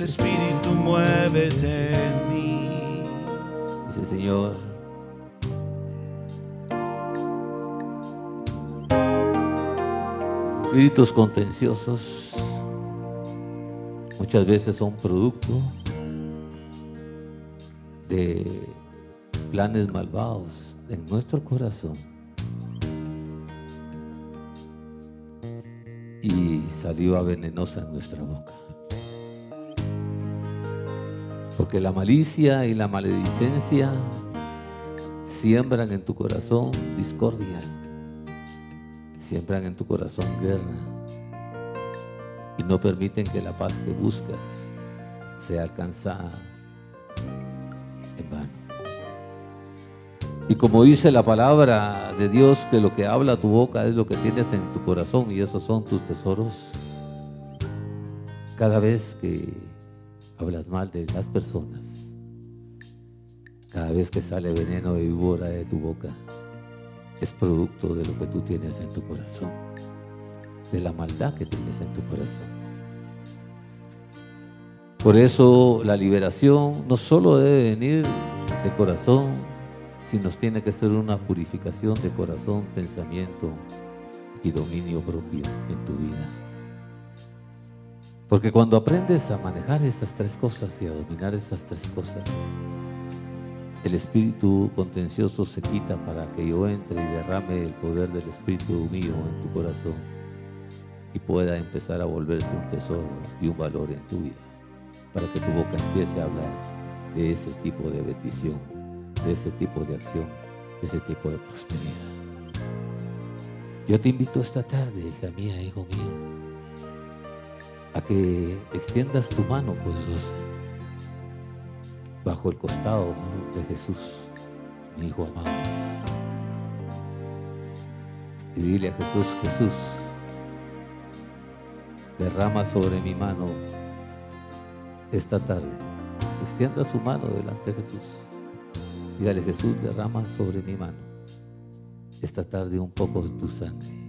Espíritu, muévete en mí. Dice Señor, espíritus contenciosos muchas veces son producto de planes malvados en nuestro corazón y saliva venenosa en nuestra boca. Porque la malicia y la maledicencia siembran en tu corazón discordia, siembran en tu corazón guerra. Y no permiten que la paz que buscas sea alcanzada en vano. Y como dice la palabra de Dios, que lo que habla tu boca es lo que tienes en tu corazón y esos son tus tesoros, cada vez que hablas mal de las personas, cada vez que sale veneno de víbora de tu boca, es producto de lo que tú tienes en tu corazón, de la maldad que tienes en tu corazón. Por eso la liberación no solo debe venir de corazón, sino tiene que ser una purificación de corazón, pensamiento y dominio propio en tu vida. Porque cuando aprendes a manejar estas tres cosas y a dominar estas tres cosas, el espíritu contencioso se quita para que yo entre y derrame el poder del espíritu mío en tu corazón y pueda empezar a volverse un tesoro y un valor en tu vida, para que tu boca empiece a hablar de ese tipo de bendición, de ese tipo de acción, de ese tipo de prosperidad. Yo te invito esta tarde, hija mía, hijo mío, a que extiendas tu mano poderosa bajo el costado de Jesús, mi Hijo amado. Y dile a Jesús, Jesús, derrama sobre mi mano esta tarde. Extienda su mano delante de Jesús. Dígale, Jesús, derrama sobre mi mano esta tarde un poco de tu sangre.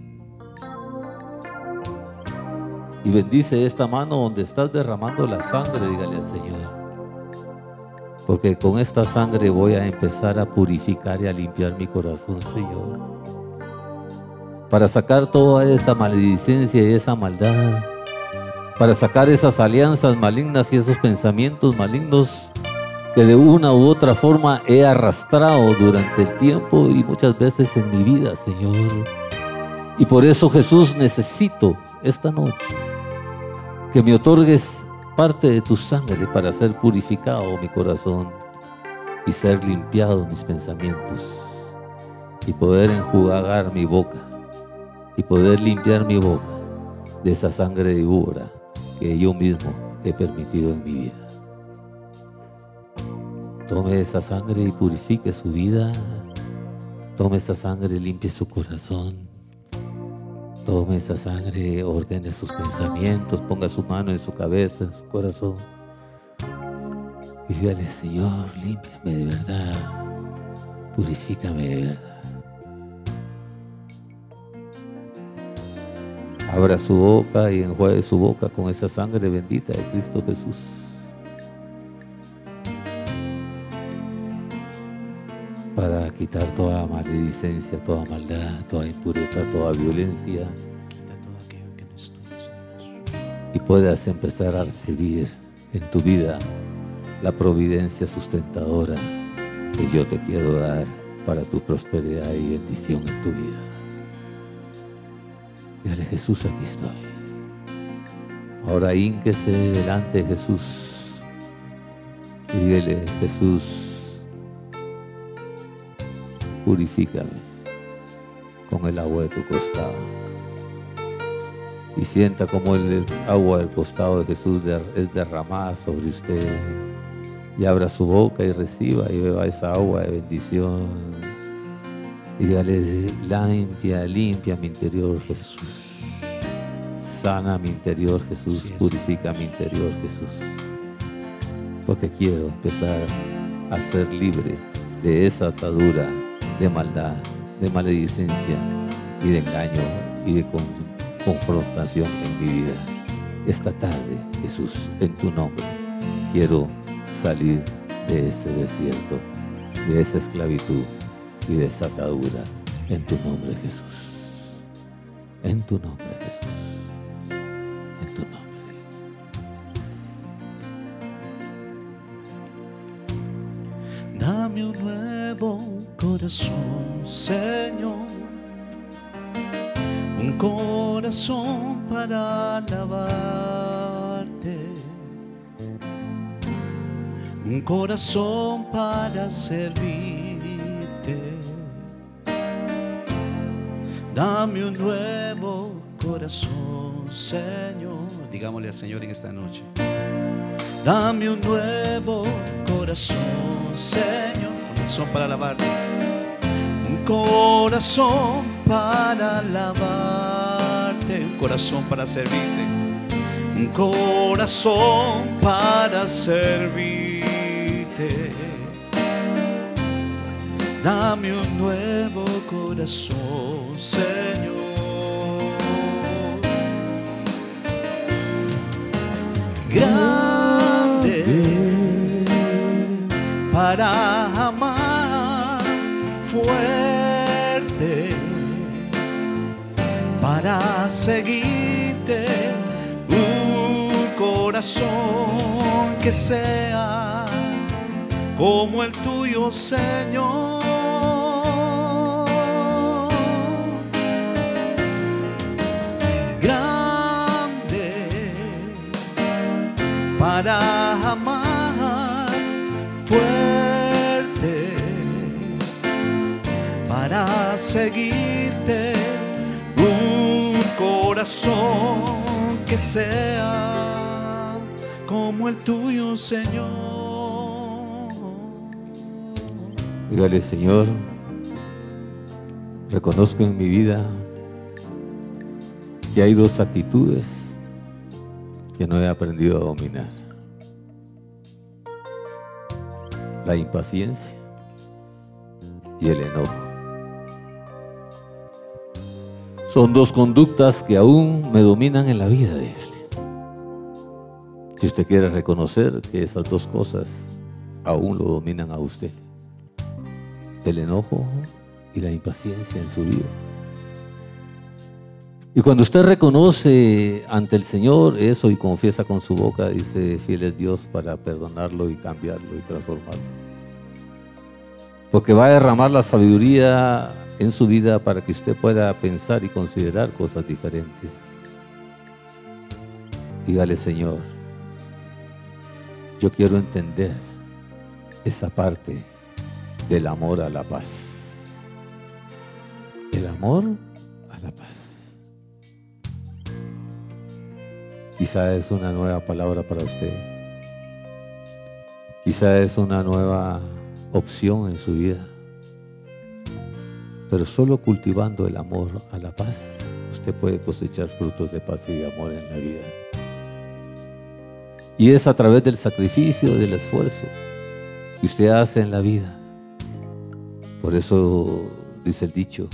Y bendice esta mano donde estás derramando la sangre, dígale al Señor. Porque con esta sangre voy a empezar a purificar y a limpiar mi corazón, Señor. Para sacar toda esa maledicencia y esa maldad. Para sacar esas alianzas malignas y esos pensamientos malignos que de una u otra forma he arrastrado durante el tiempo y muchas veces en mi vida, Señor. Y por eso Jesús necesito esta noche que me otorgues parte de tu sangre para ser purificado mi corazón y ser limpiado mis pensamientos y poder enjuagar mi boca y poder limpiar mi boca de esa sangre de víbora que yo mismo he permitido en mi vida. Tome esa sangre y purifique su vida. Tome esa sangre y limpie su corazón. Tome esa sangre, ordene sus pensamientos, ponga su mano en su cabeza, en su corazón. Y dígale, Señor, límpiame de verdad. Purifícame de verdad. Abra su boca y enjuague su boca con esa sangre bendita de Cristo Jesús. Para quitar toda maledicencia, toda maldad, toda impureza, toda violencia. Y puedas empezar a recibir en tu vida la providencia sustentadora que yo te quiero dar para tu prosperidad y bendición en tu vida. Dale Jesús, aquí estoy. Ahora ínquese delante de Jesús y dígale, Jesús, purifícame con el agua de tu costado. Y sienta como el agua del costado de Jesús es derramada sobre usted. Y abra su boca y reciba y beba esa agua de bendición. Y dígale, limpia, limpia mi interior, Jesús. Sana mi interior, Jesús. Purifica mi interior, Jesús. Porque quiero empezar a ser libre de esa atadura de maldad, de maledicencia y de engaño y de confrontación en mi vida. Esta tarde, Jesús, en tu nombre, quiero salir de ese desierto, de esa esclavitud y de esa atadura. En tu nombre, Jesús. En tu nombre, Jesús. En tu nombre. Corazón, Señor. Un corazón para alabarte. Un corazón para servirte. Dame un nuevo corazón, Señor. Digámosle al Señor en esta noche. Dame un nuevo corazón Señor, corazón para alabarte, corazón para alabarte, un corazón para servirte, un corazón para servirte. Dame un nuevo corazón, Señor. para para seguirte un corazón que sea como el tuyo, Señor. Grande para amar fuerte para seguirte un que sea como el tuyo, Señor. Dígale, Señor, reconozco en mi vida que hay dos actitudes que no he aprendido a dominar. La impaciencia y el enojo. Son dos conductas que aún me dominan en la vida, dígale. Si usted quiere reconocer que esas dos cosas aún lo dominan a usted, el enojo y la impaciencia en su vida. Y cuando usted reconoce ante el Señor eso y confiesa con su boca, dice, fiel es Dios para perdonarlo y cambiarlo y transformarlo. Porque va a derramar la sabiduría en su vida para que usted pueda pensar y considerar cosas diferentes. Dígale, Señor, yo quiero entender esa parte del amor a la paz. El amor a la paz. Quizá es una nueva palabra para usted. Quizá es una nueva opción en su vida. Pero solo cultivando el amor a la paz, usted puede cosechar frutos de paz y de amor en la vida. Y es a través del sacrificio, del esfuerzo que usted hace en la vida. Por eso dice el dicho,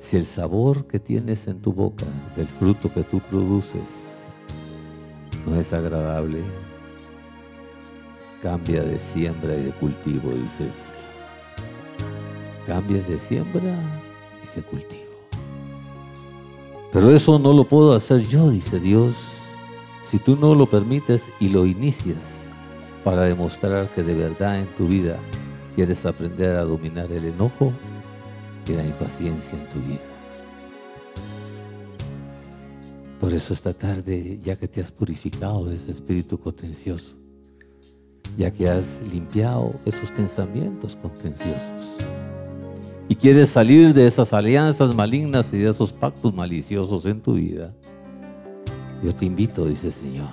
si el sabor que tienes en tu boca del fruto que tú produces no es agradable, cambia de siembra y de cultivo, dice cambies de siembra y de cultivo. Pero eso no lo puedo hacer yo, dice Dios, si tú no lo permites y lo inicias para demostrar que de verdad en tu vida quieres aprender a dominar el enojo y la impaciencia en tu vida. Por eso esta tarde, ya que te has purificado de ese espíritu contencioso, ya que has limpiado esos pensamientos contenciosos y quieres salir de esas alianzas malignas y de esos pactos maliciosos en tu vida, yo te invito, dice el Señor,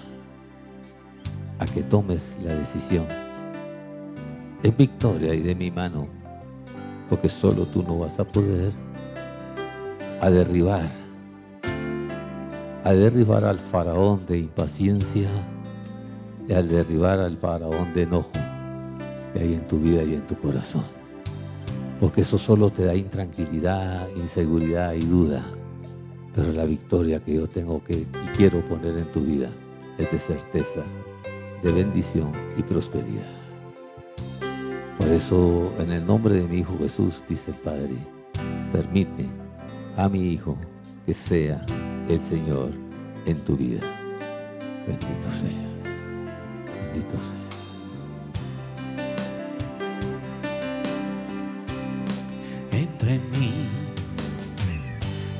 a que tomes la decisión de victoria y de mi mano, porque solo tú no vas a poder a derribar, a derribar al faraón de impaciencia y al derribar al faraón de enojo que hay en tu vida y en tu corazón. Porque eso solo te da intranquilidad, inseguridad y duda. Pero la victoria que yo tengo que y quiero poner en tu vida es de certeza, de bendición y prosperidad. Por eso, en el nombre de mi Hijo Jesús, dice el Padre, permite a mi Hijo que sea el Señor en tu vida. Bendito sea. Entra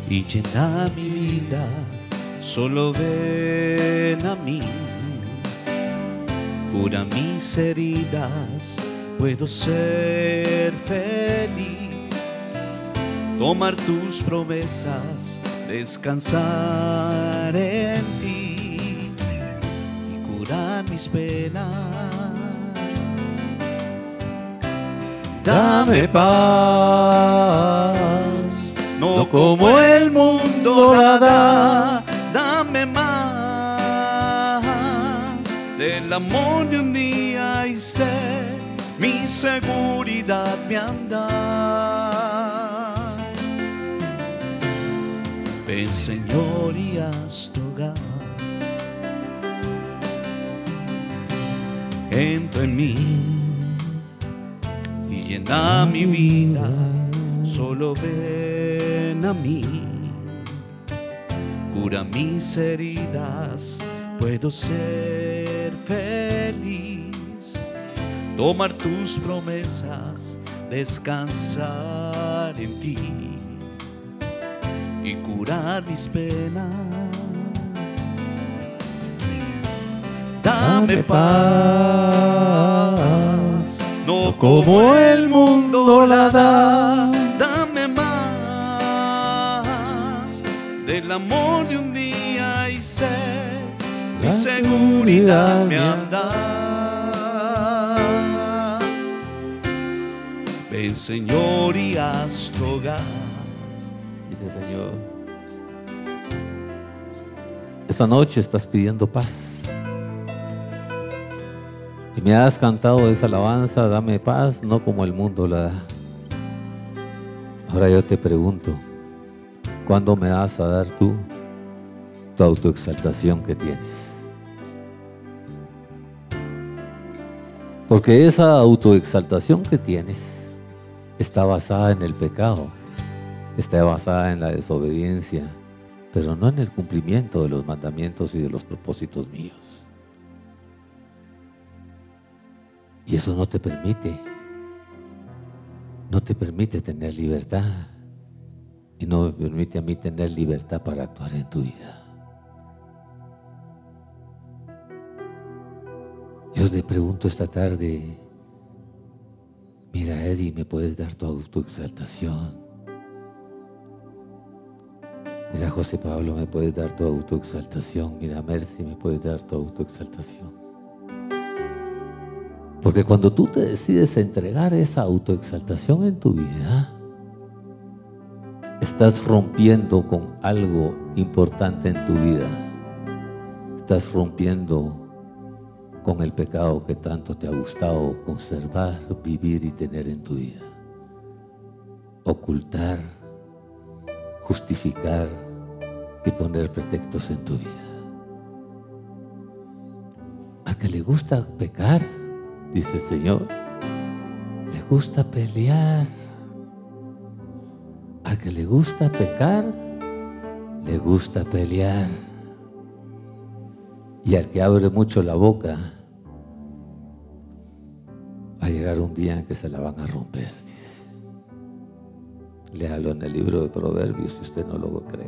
y llena mi vida, solo ven a mí, cura mis heridas, puedo ser feliz, tomar tus promesas, descansar en ti mis penas. Dame paz, como el mundo la da, dame más del amor de un día y sé mi seguridad me anda. Ven Señor y haz tu hogar. entra en mí y llena mi vida, solo ven a mí, cura mis heridas, puedo ser feliz, tomar tus promesas, descansar en ti. Y curar mis penas. Dame paz, no como el mundo la da, del amor de un día y sé, mi seguridad me anda. Ven Señor y haz tu hogar. Dice Señor, esta noche estás pidiendo paz me has cantado esa alabanza, dame paz, no como el mundo la da. Ahora yo te pregunto, ¿cuándo me vas a dar tú tu autoexaltación que tienes? Porque esa autoexaltación que tienes está basada en el pecado, está basada en la desobediencia, pero no en el cumplimiento de los mandamientos y de los propósitos míos. Y eso no te permite, no te permite tener libertad. Y no me permite a mí tener libertad para actuar en tu vida. Yo te pregunto esta tarde, mira Eddie, ¿me puedes dar tu autoexaltación? Mira José Pablo, ¿me puedes dar tu autoexaltación? Mira Mercy, ¿me puedes dar tu autoexaltación? Porque cuando tú te decides entregar esa autoexaltación en tu vida, estás rompiendo con algo importante en tu vida. Estás rompiendo con el pecado que tanto te ha gustado conservar, vivir y tener en tu vida. Ocultar, justificar y poner pretextos en tu vida. A que le gusta pecar, dice el Señor, le gusta pelear. Al que le gusta pecar, le gusta pelear. Y al que abre mucho la boca, va a llegar un día en que se la van a romper. Léalo en el libro de Proverbios si usted no lo cree.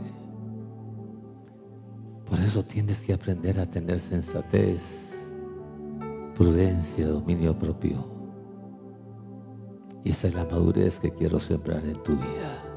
Por eso tienes que aprender a tener sensatez, prudencia, dominio propio. Y esa es la madurez que quiero sembrar en tu vida.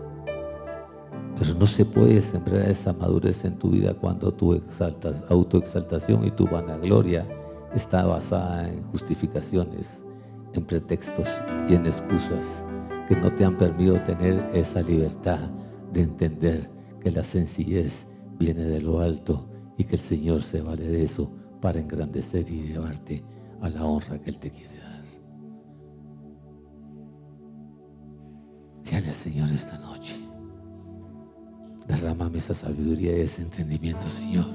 Pero no se puede sembrar esa madurez en tu vida cuando tu exaltas, autoexaltación y tu vanagloria está basada en justificaciones, en pretextos y en excusas que no te han permitido tener esa libertad de entender que la sencillez viene de lo alto y que el Señor se vale de eso para engrandecer y llevarte a la honra que Él te quiere dar. Dale al Señor esta noche. Derrámame esa sabiduría y ese entendimiento, Señor,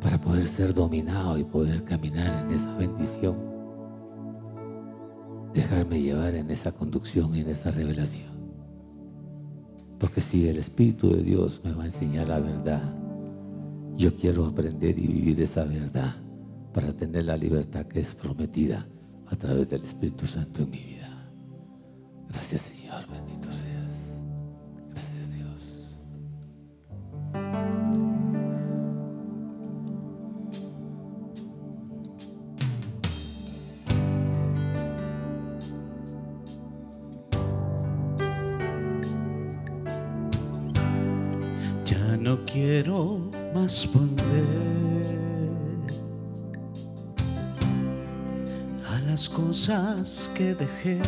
para poder ser dominado y poder caminar en esa bendición. Dejarme llevar en esa conducción y en esa revelación. Porque si el Espíritu de Dios me va a enseñar la verdad, yo quiero aprender y vivir esa verdad para tener la libertad que es prometida a través del Espíritu Santo en mi vida. Gracias Señor, bendito sea. Cosas que dejé.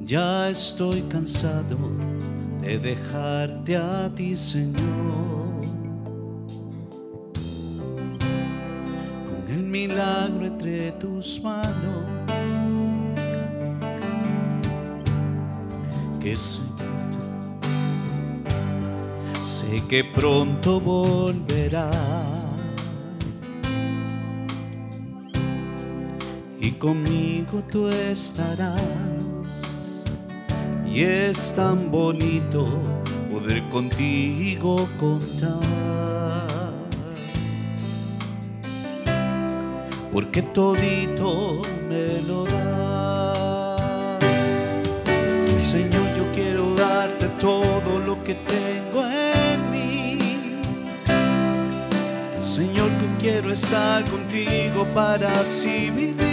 Ya estoy cansado de dejarte a ti, Señor. Con el milagro entre tus manos. Que que pronto volverá. Y conmigo tú estarás. Y es tan bonito poder contigo contar. Porque todito me lo da. Señor, yo quiero darte todo lo que tengo Señor, que quiero estar contigo para así vivir.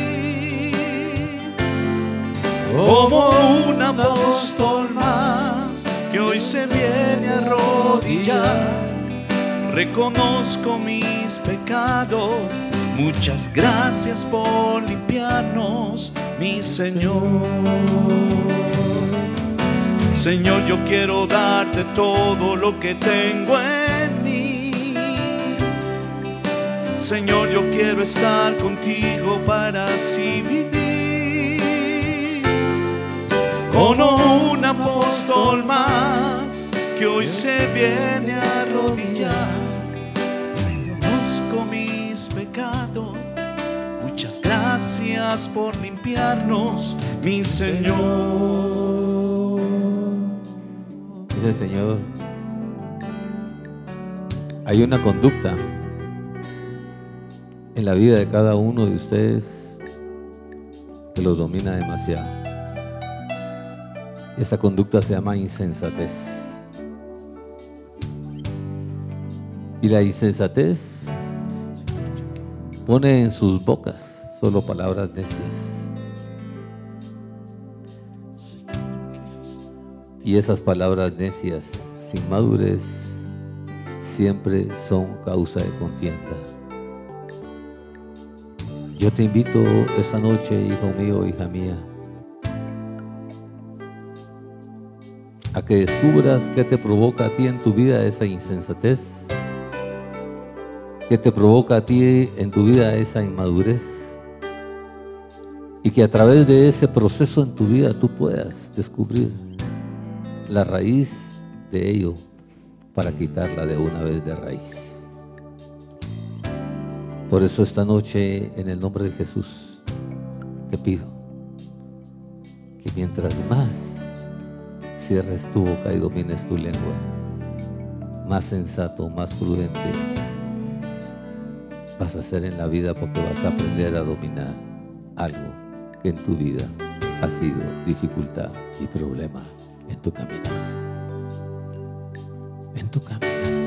Como un apóstol más que hoy se viene a arrodillar. Reconozco mis pecados. Muchas gracias por limpiarnos, mi Señor. Señor, yo quiero darte todo lo que tengo en Señor, yo quiero estar contigo para así vivir. Como un apóstol más que hoy se viene a arrodillar. Conozco mis pecados. Muchas gracias por limpiarnos, mi Señor. Dice Señor, hay una conducta en la vida de cada uno de ustedes que los domina demasiado. Esa conducta se llama insensatez. Y la insensatez pone en sus bocas solo palabras necias. Y esas palabras necias, sin madurez, siempre son causa de contienda. Yo te invito esta noche, hijo mío, hija mía, a que descubras qué te provoca a ti en tu vida esa insensatez, qué te provoca a ti en tu vida esa inmadurez, y que a través de ese proceso en tu vida tú puedas descubrir la raíz de ello para quitarla de una vez de raíz. Por eso esta noche, en el nombre de Jesús, te pido que mientras más cierres tu boca y domines tu lengua, más sensato, más prudente vas a ser en la vida porque vas a aprender a dominar algo que en tu vida ha sido dificultad y problema en tu camino. En tu camino.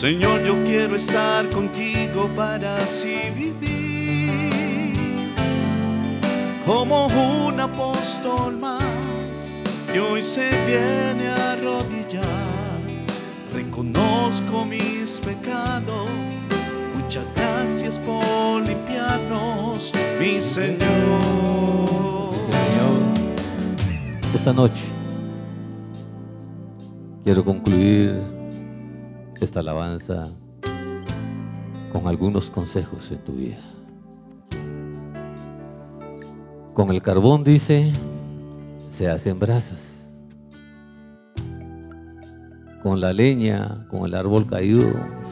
Señor, yo quiero estar contigo para así vivir. Como un apóstol más que hoy se viene a arrodillar. Reconozco mis pecados. Muchas gracias por limpiarnos, mi Señor. Señor, esta noche quiero concluir esta alabanza con algunos consejos en tu vida. Con el carbón dice, se hacen brasas. Con la leña, con el árbol caído,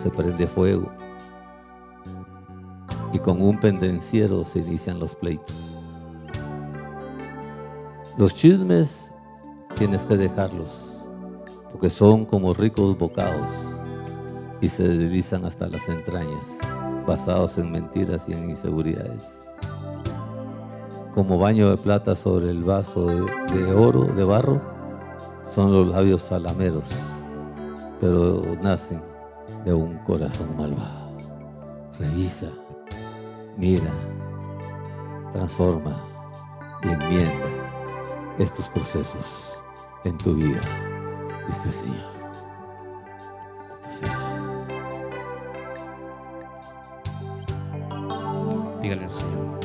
se prende fuego. Y con un pendenciero se inician los pleitos. Los chismes tienes que dejarlos, porque son como ricos bocados y se deslizan hasta las entrañas, basados en mentiras y en inseguridades. Como baño de plata sobre el vaso de, de oro, de barro, son los labios salameros, pero nacen de un corazón malvado. Revisa, mira, transforma y enmienda estos procesos en tu vida, dice el Señor. Dígale al Señor.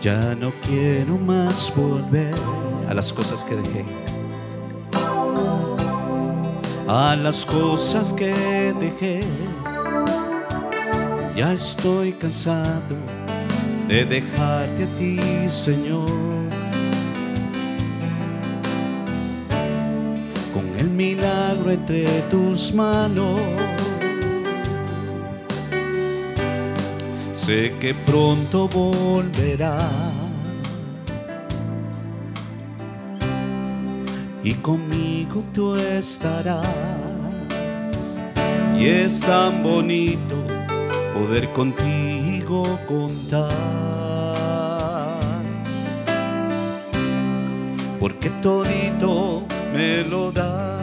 Ya no quiero más volver a las cosas que dejé. A las cosas que dejé. Ya estoy cansado de dejarte a ti, Señor. Con el milagro entre tus manos. Sé que pronto volverá. Y conmigo tú estarás. Y es tan bonito poder contigo contar. Porque todito me lo da.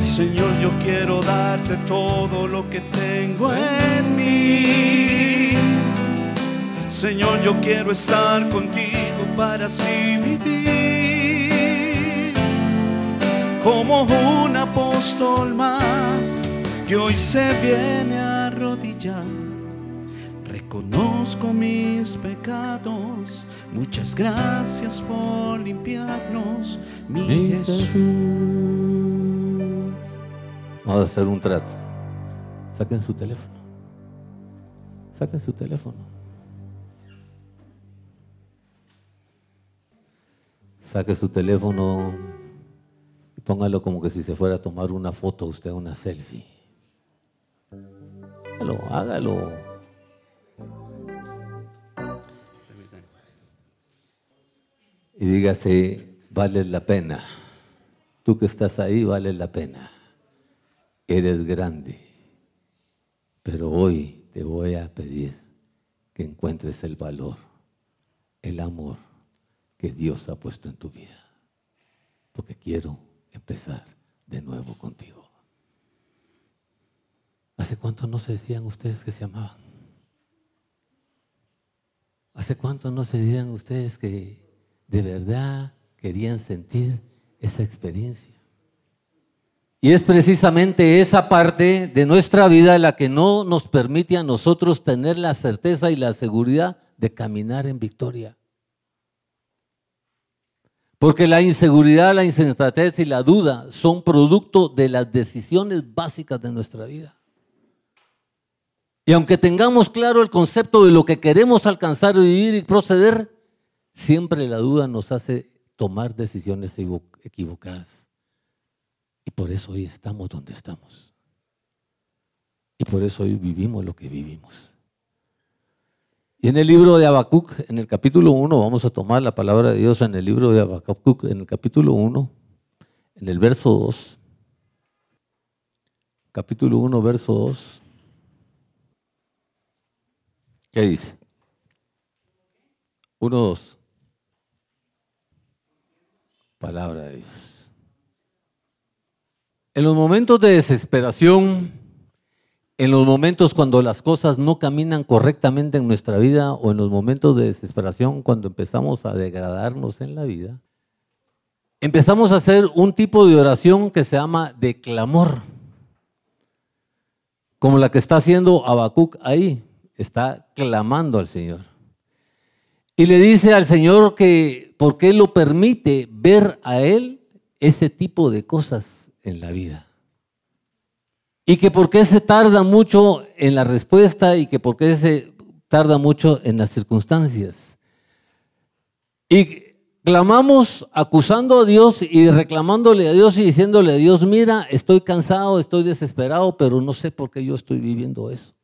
Señor, yo quiero darte todo lo que tengo en mí. Señor, yo quiero estar contigo para así vivir. Como un apóstol más que hoy se viene a arrodillar. Reconozco mis pecados. Muchas gracias por limpiarnos, mi Mi Jesús. Vamos a hacer un trato. Saquen su teléfono. Saquen su teléfono. Saque su teléfono y póngalo como que si se fuera a tomar una foto usted, una selfie. Hágalo, hágalo. Y dígase, vale la pena. Tú que estás ahí, vale la pena eres grande, pero hoy te voy a pedir que encuentres el valor, el amor que Dios ha puesto en tu vida, porque quiero empezar de nuevo contigo. ¿Hace cuánto no se decían ustedes que se amaban? ¿Hace cuánto no se decían ustedes que de verdad querían sentir esa experiencia? Y es precisamente esa parte de nuestra vida la que no nos permite a nosotros tener la certeza y la seguridad de caminar en victoria. Porque la inseguridad, la insensatez y la duda son producto de las decisiones básicas de nuestra vida. Y aunque tengamos claro el concepto de lo que queremos alcanzar, vivir y proceder, siempre la duda nos hace tomar decisiones equivocadas. Y por eso hoy estamos donde estamos. Y por eso hoy vivimos lo que vivimos. Y en el libro de Habacuc, en el capítulo 1, vamos a tomar la palabra de Dios en el libro de Habacuc, en el capítulo 1, en el verso 2. Capítulo 1, verso 2. ¿Qué dice? 1, 2. Palabra de Dios. En los momentos de desesperación, en los momentos cuando las cosas no caminan correctamente en nuestra vida o en los momentos de desesperación cuando empezamos a degradarnos en la vida, empezamos a hacer un tipo de oración que se llama de clamor, como la que está haciendo Habacuc ahí, está clamando al Señor. Y le dice al Señor que por qué lo permite ver a él ese tipo de cosas en la vida. Y que por qué se tarda mucho en la respuesta y que por qué se tarda mucho en las circunstancias. Y clamamos acusando a Dios y reclamándole a Dios y diciéndole a Dios, mira, estoy cansado, estoy desesperado, pero no sé por qué yo estoy viviendo eso.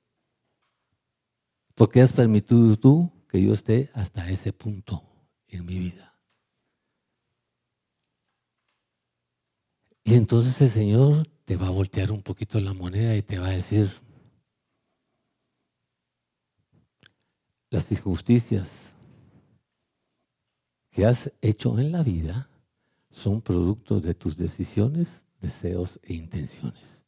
¿Por qué has permitido tú que yo esté hasta ese punto en mi vida? Y entonces el Señor te va a voltear un poquito la moneda y te va a decir, las injusticias que has hecho en la vida son producto de tus decisiones, deseos e intenciones.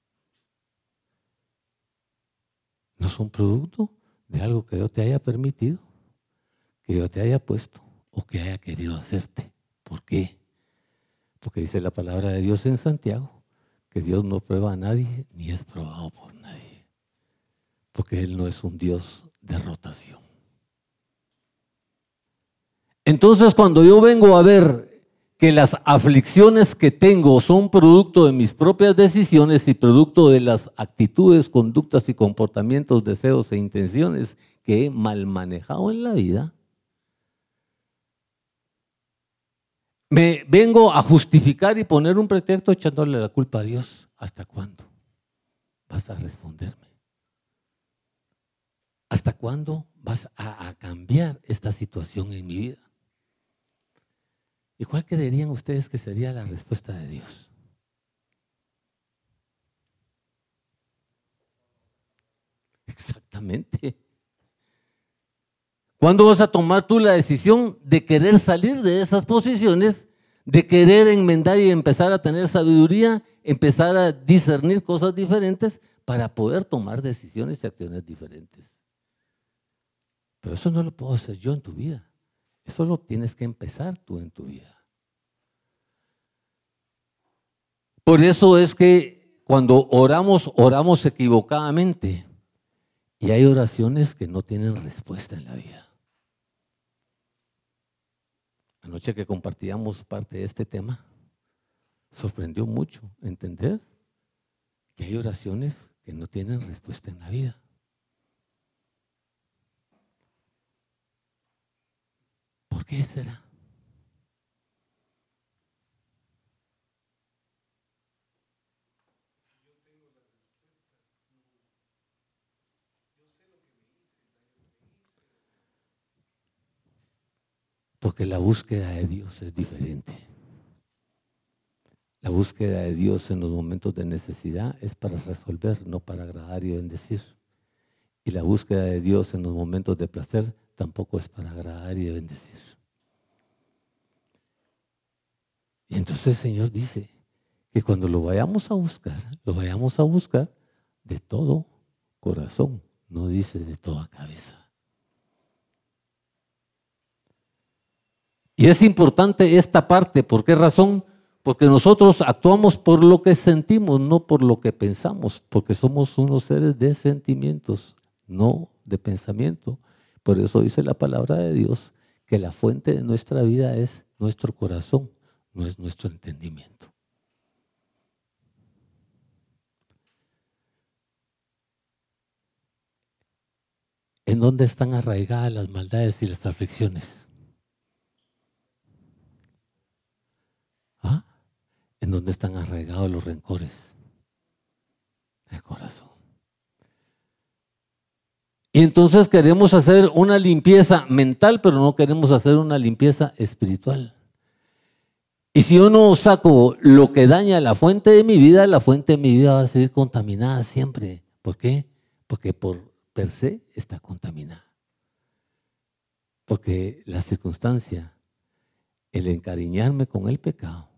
No son producto de algo que yo te haya permitido, que yo te haya puesto o que haya querido hacerte. ¿Por qué? Porque dice la palabra de Dios en Santiago que Dios no prueba a nadie ni es probado por nadie. Porque Él no es un Dios de rotación. Entonces cuando yo vengo a ver que las aflicciones que tengo son producto de mis propias decisiones y producto de las actitudes, conductas y comportamientos, deseos e intenciones que he mal manejado en la vida, me vengo a justificar y poner un pretexto echándole la culpa a Dios. ¿Hasta cuándo vas a responderme? ¿Hasta cuándo vas a, cambiar esta situación en mi vida? ¿Y cuál creerían ustedes que sería la respuesta de Dios? Exactamente. ¿Cuándo vas a tomar tú la decisión de querer salir de esas posiciones, de querer enmendar y empezar a tener sabiduría, empezar a discernir cosas diferentes para poder tomar decisiones y acciones diferentes? Pero eso no lo puedo hacer yo en tu vida. Eso lo tienes que empezar tú en tu vida. Por eso es que cuando oramos, oramos equivocadamente. Y hay oraciones que no tienen respuesta en la vida. Anoche que compartíamos parte de este tema, sorprendió mucho entender que hay oraciones que no tienen respuesta en la vida. ¿Por qué será? Porque la búsqueda de Dios es diferente. La búsqueda de Dios en los momentos de necesidad es para resolver, no para agradar y bendecir. Y la búsqueda de Dios en los momentos de placer tampoco es para agradar y bendecir. Y entonces el Señor dice que cuando lo vayamos a buscar, lo vayamos a buscar de todo corazón, no dice de toda cabeza. Y es importante esta parte, ¿por qué razón? Porque nosotros actuamos por lo que sentimos, no por lo que pensamos, porque somos unos seres de sentimientos, no de pensamiento. Por eso dice la palabra de Dios que la fuente de nuestra vida es nuestro corazón, no es nuestro entendimiento. ¿En dónde están arraigadas las maldades y las aflicciones? ¿Ah? ¿En dónde están arraigados los rencores? El corazón. Y entonces queremos hacer una limpieza mental, pero no queremos hacer una limpieza espiritual. Y si yo no saco lo que daña la fuente de mi vida, la fuente de mi vida va a seguir contaminada siempre. ¿Por qué? Porque por per se está contaminada. Porque la circunstancia, el encariñarme con el pecado,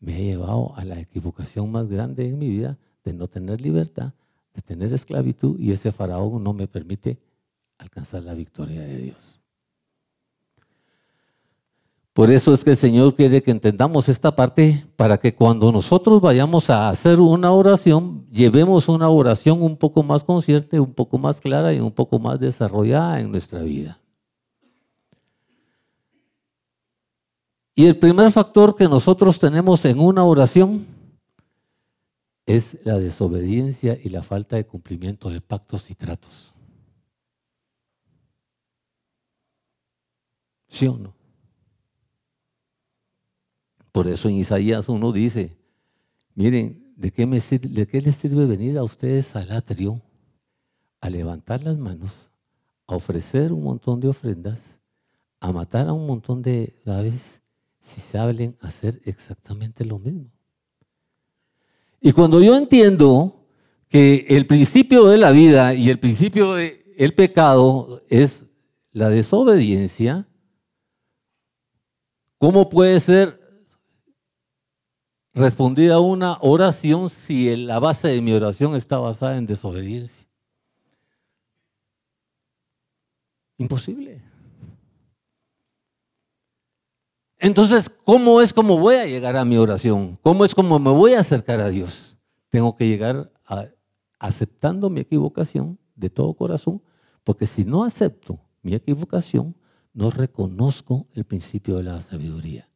me ha llevado a la equivocación más grande en mi vida de no tener libertad, de tener esclavitud y ese faraón no me permite alcanzar la victoria de Dios. Por eso es que el Señor quiere que entendamos esta parte para que cuando nosotros vayamos a hacer una oración, llevemos una oración un poco más consciente, un poco más clara y un poco más desarrollada en nuestra vida. Y el primer factor que nosotros tenemos en una oración es la desobediencia y la falta de cumplimiento de pactos y tratos. ¿Sí o no? Por eso en Isaías uno dice, miren, ¿de qué, me ¿de qué les sirve venir a ustedes al atrio a levantar las manos, a ofrecer un montón de ofrendas, a matar a un montón de aves si saben hacer exactamente lo mismo? Y cuando yo entiendo que el principio de la vida y el principio del pecado es la desobediencia, ¿cómo puede ser respondida una oración si la base de mi oración está basada en desobediencia? Imposible. Entonces, ¿cómo es como voy a llegar a mi oración? ¿Cómo es como me voy a acercar a Dios? Tengo que llegar aceptando mi equivocación de todo corazón, porque si no acepto mi equivocación, no reconozco el principio de la sabiduría.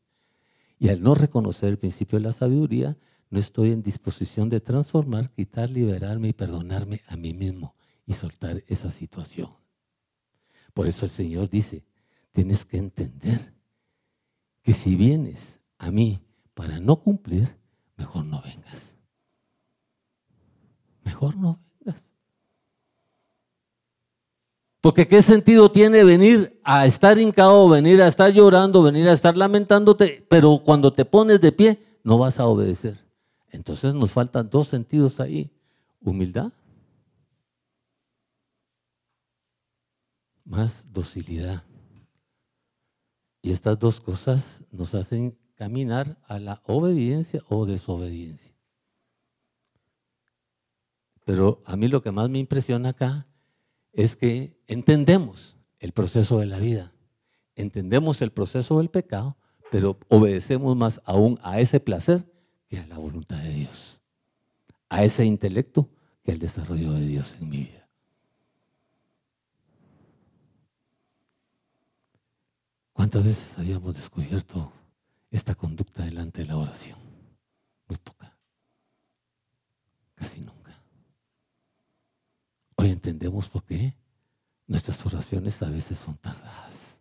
Y al no reconocer el principio de la sabiduría, no estoy en disposición de transformar, quitar, liberarme y perdonarme a mí mismo y soltar esa situación. Por eso el Señor dice, tienes que entender si vienes a mí para no cumplir, mejor no vengas. Mejor no vengas. Porque qué sentido tiene venir a estar hincado, venir a estar llorando, venir a estar lamentándote, pero cuando te pones de pie no vas a obedecer. Entonces nos faltan dos sentidos ahí. Humildad más docilidad. Y estas dos cosas nos hacen caminar a la obediencia o desobediencia. Pero a mí lo que más me impresiona acá es que entendemos el proceso de la vida, entendemos el proceso del pecado, pero obedecemos más aún a ese placer que a la voluntad de Dios, a ese intelecto que al desarrollo de Dios en mi vida. ¿Cuántas veces habíamos descubierto esta conducta delante de la oración? Muy poca. Casi nunca. Hoy entendemos por qué nuestras oraciones a veces son tardadas.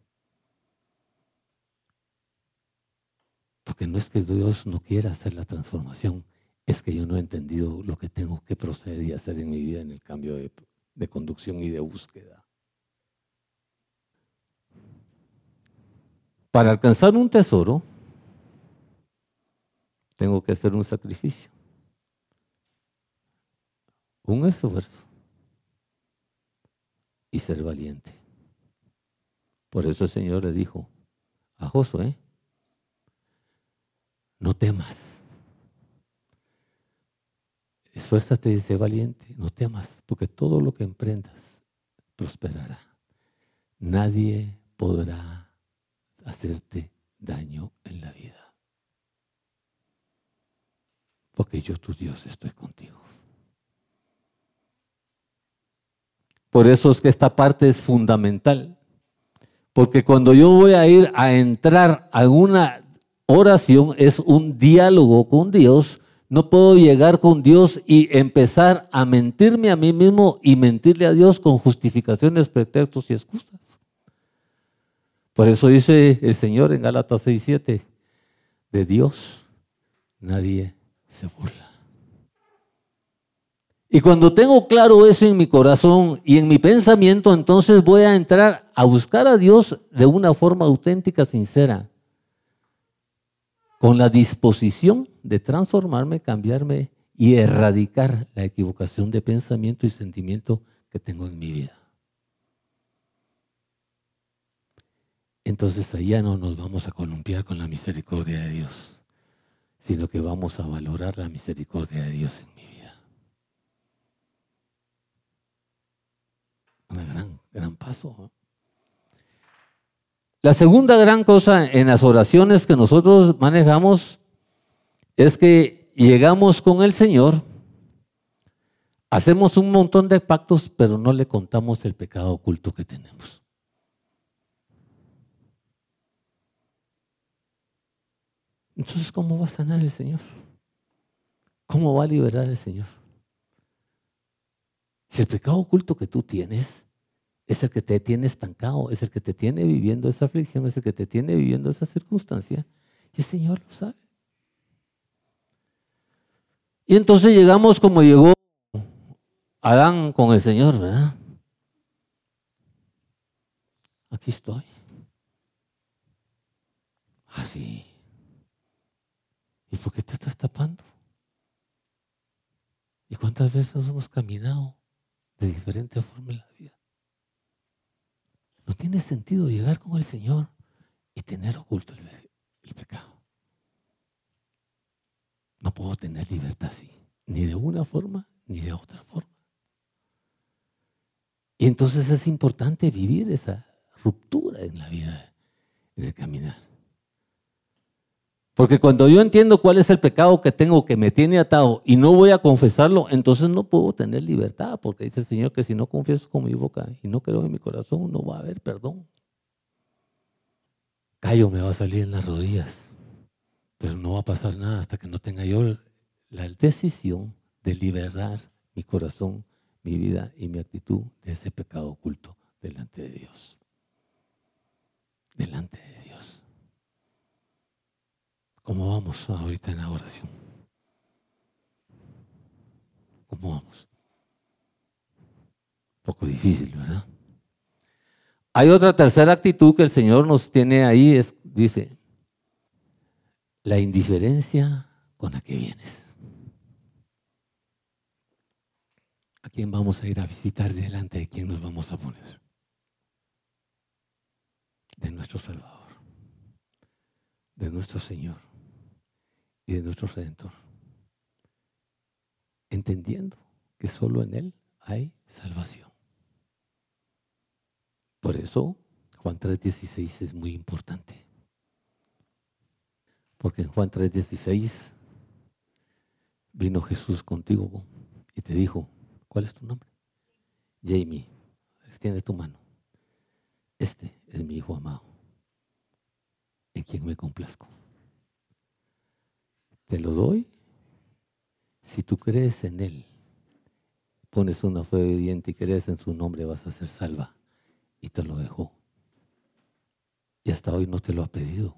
Porque no es que Dios no quiera hacer la transformación, es que yo no he entendido lo que tengo que proceder y hacer en mi vida en el cambio de, conducción y de búsqueda. Para alcanzar un tesoro, tengo que hacer un sacrificio, un esfuerzo y ser valiente. Por eso el Señor le dijo a Josué, no temas. Esfuérzate y sé valiente, no temas, porque todo lo que emprendas prosperará. Nadie podrá hacerte daño en la vida. porque yo tu Dios estoy contigo. Por eso es que esta parte es fundamental. Porque cuando yo voy a ir a entrar a una oración, es un diálogo con Dios. No puedo llegar con Dios y empezar a mentirme a mí mismo y mentirle a Dios con justificaciones, pretextos y excusas. Por eso dice el Señor en Gálatas 6:7, de Dios nadie se burla. Y cuando tengo claro eso en mi corazón y en mi pensamiento, entonces voy a entrar a buscar a Dios de una forma auténtica, sincera, con la disposición de transformarme, cambiarme y erradicar la equivocación de pensamiento y sentimiento que tengo en mi vida. Entonces allá no nos vamos a columpiar con la misericordia de Dios, sino que vamos a valorar la misericordia de Dios en mí. Un gran, gran paso. La segunda gran cosa en las oraciones que nosotros manejamos es que llegamos con el Señor, hacemos un montón de pactos, pero no le contamos el pecado oculto que tenemos. Entonces, ¿cómo va a sanar el Señor? ¿Cómo va a liberar el Señor? Si el pecado oculto que tú tienes es el que te tiene estancado, es el que te tiene viviendo esa aflicción, es el que te tiene viviendo esa circunstancia, y el Señor lo sabe. Y entonces llegamos como llegó Adán con el Señor, ¿verdad? Aquí estoy. Así. Ah, ¿Y por qué te estás tapando? ¿Y cuántas veces hemos caminado de diferente forma en la vida. No tiene sentido llegar con el Señor y tener oculto el, pecado. No puedo tener libertad así, ni de una forma ni de otra forma. Y entonces es importante vivir esa ruptura en la vida, en el caminar. Porque cuando yo entiendo cuál es el pecado que tengo que me tiene atado y no voy a confesarlo, entonces no puedo tener libertad, porque dice el Señor que si no confieso con mi boca y no creo en mi corazón, no va a haber perdón. Callo me va a salir en las rodillas, pero no va a pasar nada hasta que no tenga yo la decisión de liberar mi corazón, mi vida y mi actitud de ese pecado oculto delante de Dios. Delante de Dios. ¿Cómo vamos ahorita en la oración? ¿Cómo vamos? Un poco difícil, ¿verdad? Hay otra tercera actitud que el Señor nos tiene ahí, es, dice, la indiferencia con la que vienes. ¿A quién vamos a ir a visitar delante de quién nos vamos a poner? De nuestro Salvador, de nuestro Señor y de nuestro Redentor. Entendiendo que solo en Él hay salvación. Por eso Juan 3:16 es muy importante. Porque en Juan 3:16 vino Jesús contigo y te dijo, ¿cuál es tu nombre? Jamie, extiende tu mano. Este es mi hijo amado, en quien me complazco. Te lo doy si tú crees en Él. Pones una fe obediente y crees en su nombre, vas a ser salva. Y te lo dejó. Y hasta hoy no te lo ha pedido.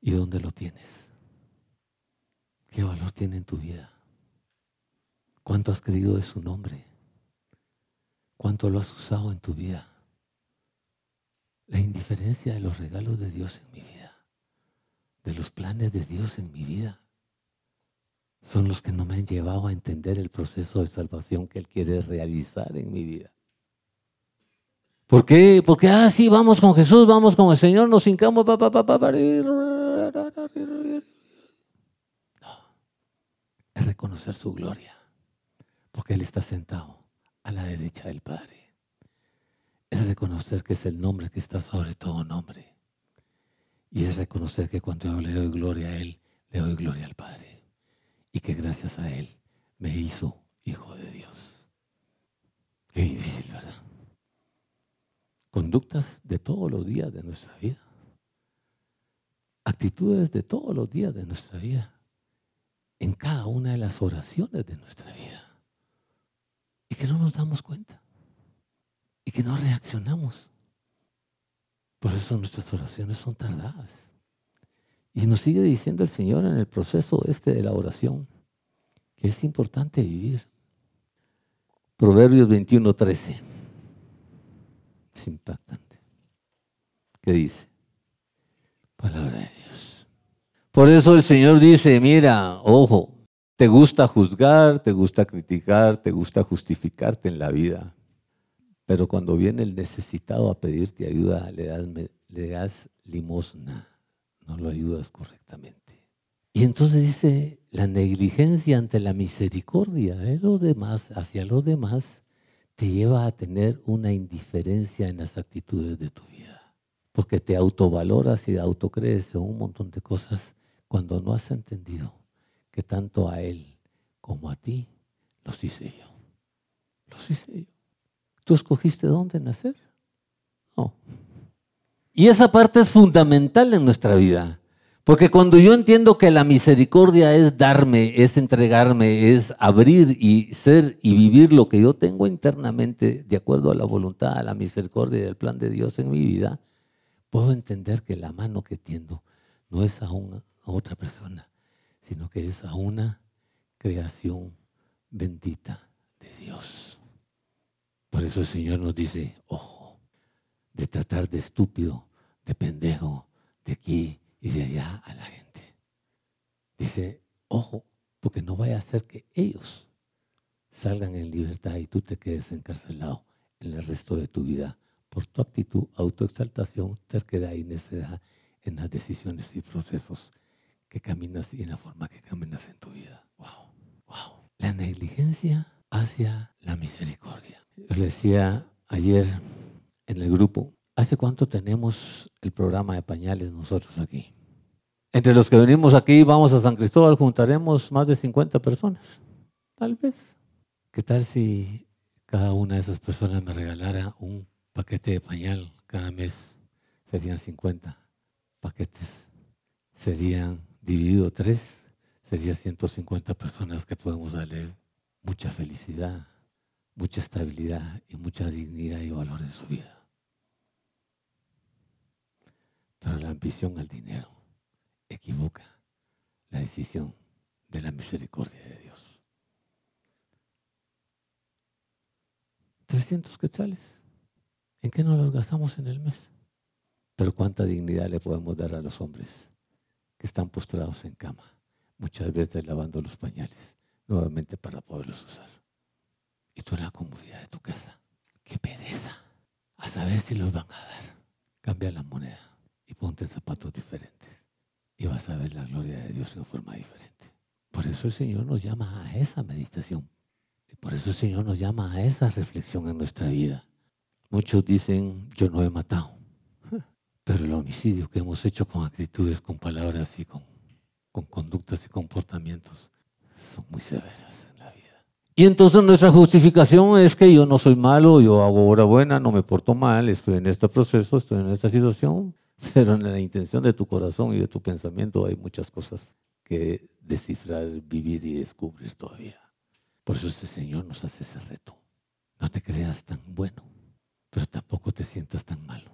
¿Y dónde lo tienes? ¿Qué valor tiene en tu vida? ¿Cuánto has creído de su nombre? ¿Cuánto lo has usado en tu vida? La indiferencia de los regalos de Dios en mi vida de los planes de Dios en mi vida son los que no me han llevado a entender el proceso de salvación que Él quiere realizar en mi vida. ¿Por qué? Porque, ah, sí, vamos con Jesús, vamos con el Señor, nos hincamos, pa, pa, pa, No, es reconocer su gloria, porque Él está sentado a la derecha del Padre. Es reconocer que es el nombre que está sobre todo nombre y es reconocer que cuando yo le doy gloria a Él, le doy gloria al Padre y que gracias a Él me hizo hijo de Dios. Qué difícil, ¿verdad? Conductas de todos los días de nuestra vida. Actitudes de todos los días de nuestra vida. En cada una de las oraciones de nuestra vida. Y que no nos damos cuenta. Y que no reaccionamos. Por eso nuestras oraciones son tardadas. Y nos sigue diciendo el Señor en el proceso este de la oración que es importante vivir. Proverbios 21, 13. Es impactante. ¿Qué dice? Palabra de Dios. Por eso el Señor dice, mira, ojo, te gusta juzgar, te gusta criticar, te gusta justificarte en la vida. Pero cuando viene el necesitado a pedirte ayuda, le das, limosna, no lo ayudas correctamente. Y entonces dice, la negligencia ante la misericordia de los demás, hacia los demás, te lleva a tener una indiferencia en las actitudes de tu vida. Porque te autovaloras y autocrees en un montón de cosas cuando no has entendido que tanto a él como a ti los hice yo. Los hice yo. ¿Tú escogiste dónde nacer? No. Y esa parte es fundamental en nuestra vida. Porque cuando yo entiendo que la misericordia es darme, es entregarme, es abrir y ser y vivir lo que yo tengo internamente de acuerdo a la voluntad, a la misericordia y al plan de Dios en mi vida, puedo entender que la mano que tiendo no es a, una, a otra persona, sino que es a una creación bendita de Dios. Por eso el Señor nos dice, ojo, de tratar de estúpido, de pendejo, de aquí y de allá a la gente. Dice, ojo, porque no vaya a ser que ellos salgan en libertad y tú te quedes encarcelado en el resto de tu vida por tu actitud, autoexaltación, terquedad y necedad en las decisiones y procesos que caminas y en la forma que caminas en tu vida. Wow, wow. La negligencia hacia la misericordia. Yo le decía ayer en el grupo, ¿Hace cuánto tenemos el programa de pañales nosotros aquí? Entre los que venimos aquí, vamos a San Cristóbal, juntaremos más de 50 personas, tal vez. ¿Qué tal si cada una de esas personas me regalara un paquete de pañal cada mes? Serían 50 paquetes. Serían dividido tres, serían 150 personas que podemos darle mucha felicidad, mucha estabilidad y mucha dignidad y valor en su vida. Pero la ambición al dinero equivoca la decisión de la misericordia de Dios. 300 quetzales. ¿En qué nos los gastamos en el mes? Pero cuánta dignidad le podemos dar a los hombres que están postrados en cama, muchas veces lavando los pañales, nuevamente para poderlos usar. Y tú en la comodidad de tu casa. Qué pereza. A saber si los van a dar. Cambia la moneda y ponte zapatos diferentes. Y vas a ver la gloria de Dios en forma diferente. Por eso el Señor nos llama a esa meditación. Y por eso el Señor nos llama a esa reflexión en nuestra vida. Muchos dicen, yo no he matado. Pero el homicidio que hemos hecho con actitudes, con palabras y con, con conductas y comportamientos son muy severas en la vida. Y entonces nuestra justificación es que yo no soy malo, yo hago obra buena, no me porto mal, estoy en este proceso, estoy en esta situación, pero en la intención de tu corazón y de tu pensamiento hay muchas cosas que descifrar, vivir y descubrir todavía. Por eso este Señor nos hace ese reto. No te creas tan bueno, pero tampoco te sientas tan malo.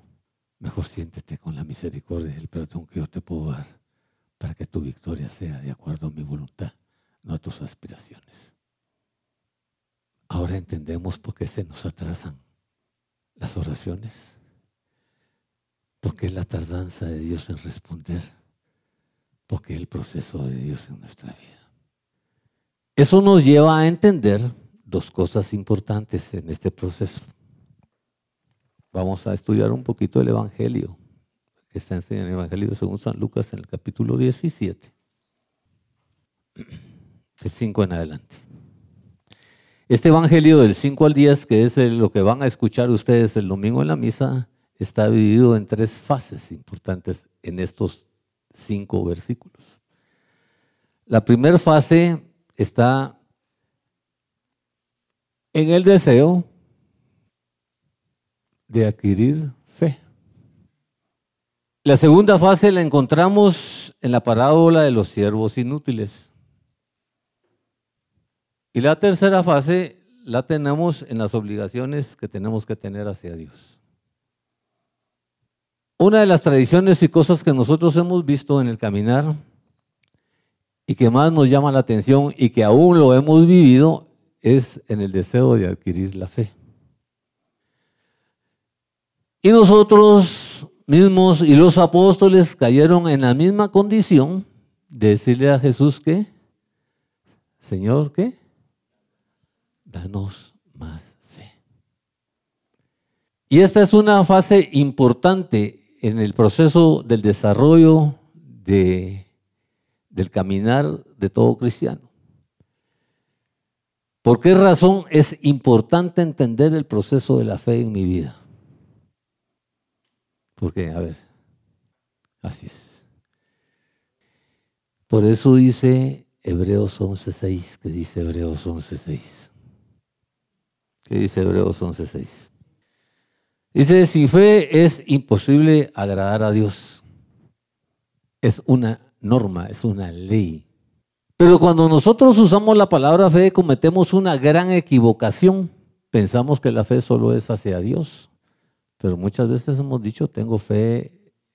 Mejor siéntete con la misericordia y el perdón que yo te puedo dar para que tu victoria sea de acuerdo a mi voluntad, tus aspiraciones. Ahora entendemos por qué se nos atrasan las oraciones porque es la tardanza de Dios en responder, porque es el proceso de Dios en nuestra vida. Eso nos lleva a entender dos cosas importantes en este proceso. Vamos a estudiar un poquito el Evangelio, que está en el Evangelio según San Lucas en el capítulo 17, del 5 en adelante. Este Evangelio del 5 al 10, que es lo que van a escuchar ustedes el domingo en la misa, está dividido en tres fases importantes en estos cinco versículos. La primera fase está en el deseo de adquirir fe. La segunda fase la encontramos en la parábola de los siervos inútiles. Y la tercera fase la tenemos en las obligaciones que tenemos que tener hacia Dios. Una de las tradiciones y cosas que nosotros hemos visto en el caminar y que más nos llama la atención y que aún lo hemos vivido es en el deseo de adquirir la fe. Y nosotros mismos y los apóstoles cayeron en la misma condición de decirle a Jesús que, Señor, ¿qué? Danos más fe. Y esta es una fase importante en el proceso del desarrollo de, del caminar de todo cristiano. ¿Por qué razón es importante entender el proceso de la fe en mi vida? Porque, a ver, así es. Por eso dice Hebreos 11.6, que dice Hebreos 11.6 que dice Hebreos 11:6. Dice, sin fe es imposible agradar a Dios. Es una norma, es una ley. Pero cuando nosotros usamos la palabra fe, cometemos una gran equivocación. Pensamos que la fe solo es hacia Dios. Pero muchas veces hemos dicho, tengo fe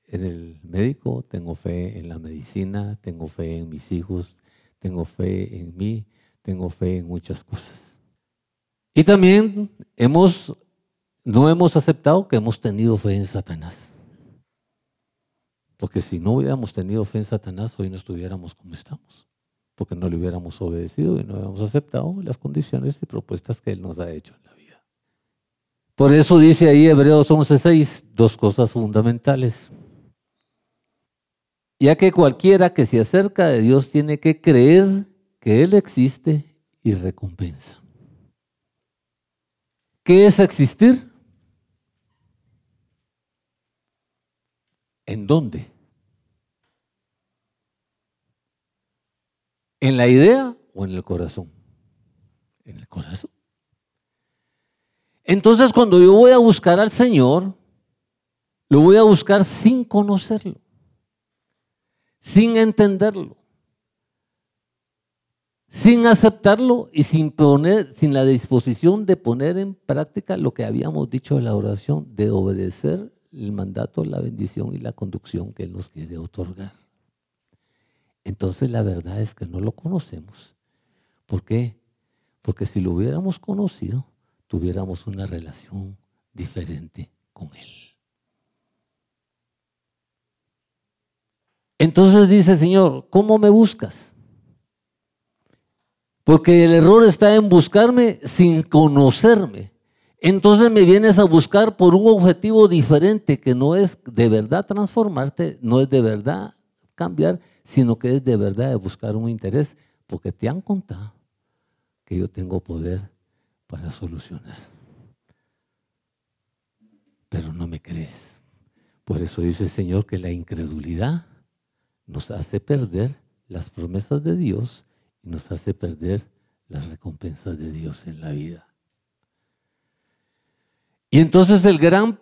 en el médico, tengo fe en la medicina, tengo fe en mis hijos, tengo fe en mí, tengo fe en muchas cosas. Y también hemos, no hemos aceptado que hemos tenido fe en Satanás. Porque si no hubiéramos tenido fe en Satanás, hoy no estuviéramos como estamos. Porque no le hubiéramos obedecido y no hubiéramos aceptado las condiciones y propuestas que Él nos ha hecho en la vida. Por eso dice ahí Hebreos 11:6 dos cosas fundamentales. Ya que cualquiera que se acerca de Dios tiene que creer que Él existe y recompensa. ¿Qué es existir? ¿En dónde? ¿En la idea o en el corazón? En el corazón. Entonces cuando yo voy a buscar al Señor, lo voy a buscar sin conocerlo, sin entenderlo sin aceptarlo y sin poner, sin la disposición de poner en práctica lo que habíamos dicho de la oración, de obedecer el mandato, la bendición y la conducción que Él nos quiere otorgar. Entonces la verdad es que no lo conocemos. ¿Por qué? Porque si lo hubiéramos conocido, tuviéramos una relación diferente con Él. Entonces dice Señor, ¿cómo me buscas? Porque el error está en buscarme sin conocerme. Entonces me vienes a buscar por un objetivo diferente que no es de verdad transformarte, no es de verdad cambiar, sino que es de verdad buscar un interés, porque te han contado que yo tengo poder para solucionar. Pero no me crees. Por eso dice el Señor que la incredulidad nos hace perder las promesas de Dios y nos hace perder las recompensas de Dios en la vida. Y entonces el gran,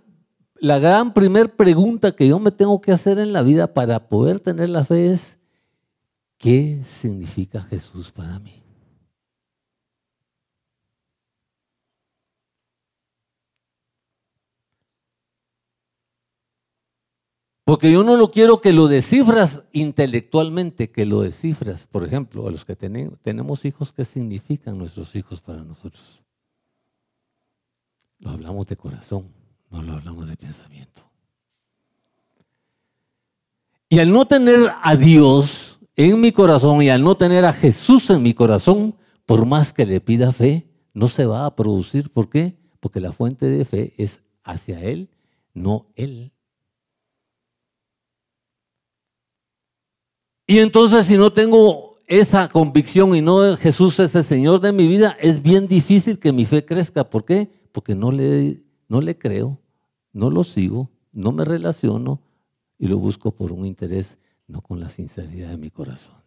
la gran primer pregunta que yo me tengo que hacer en la vida para poder tener la fe es, ¿qué significa Jesús para mí? Porque yo no lo quiero que lo descifras intelectualmente, que lo descifras, por ejemplo, a los que tenemos hijos, ¿qué significan nuestros hijos para nosotros? Lo hablamos de corazón, no lo hablamos de pensamiento. Y al no tener a Dios en mi corazón y al no tener a Jesús en mi corazón, por más que le pida fe, no se va a producir. ¿Por qué? Porque la fuente de fe es hacia Él, no Él. Y entonces si no tengo esa convicción y no Jesús es el Señor de mi vida, es bien difícil que mi fe crezca. ¿Por qué? Porque no le, no le creo, no lo sigo, no me relaciono y lo busco por un interés, no con la sinceridad de mi corazón.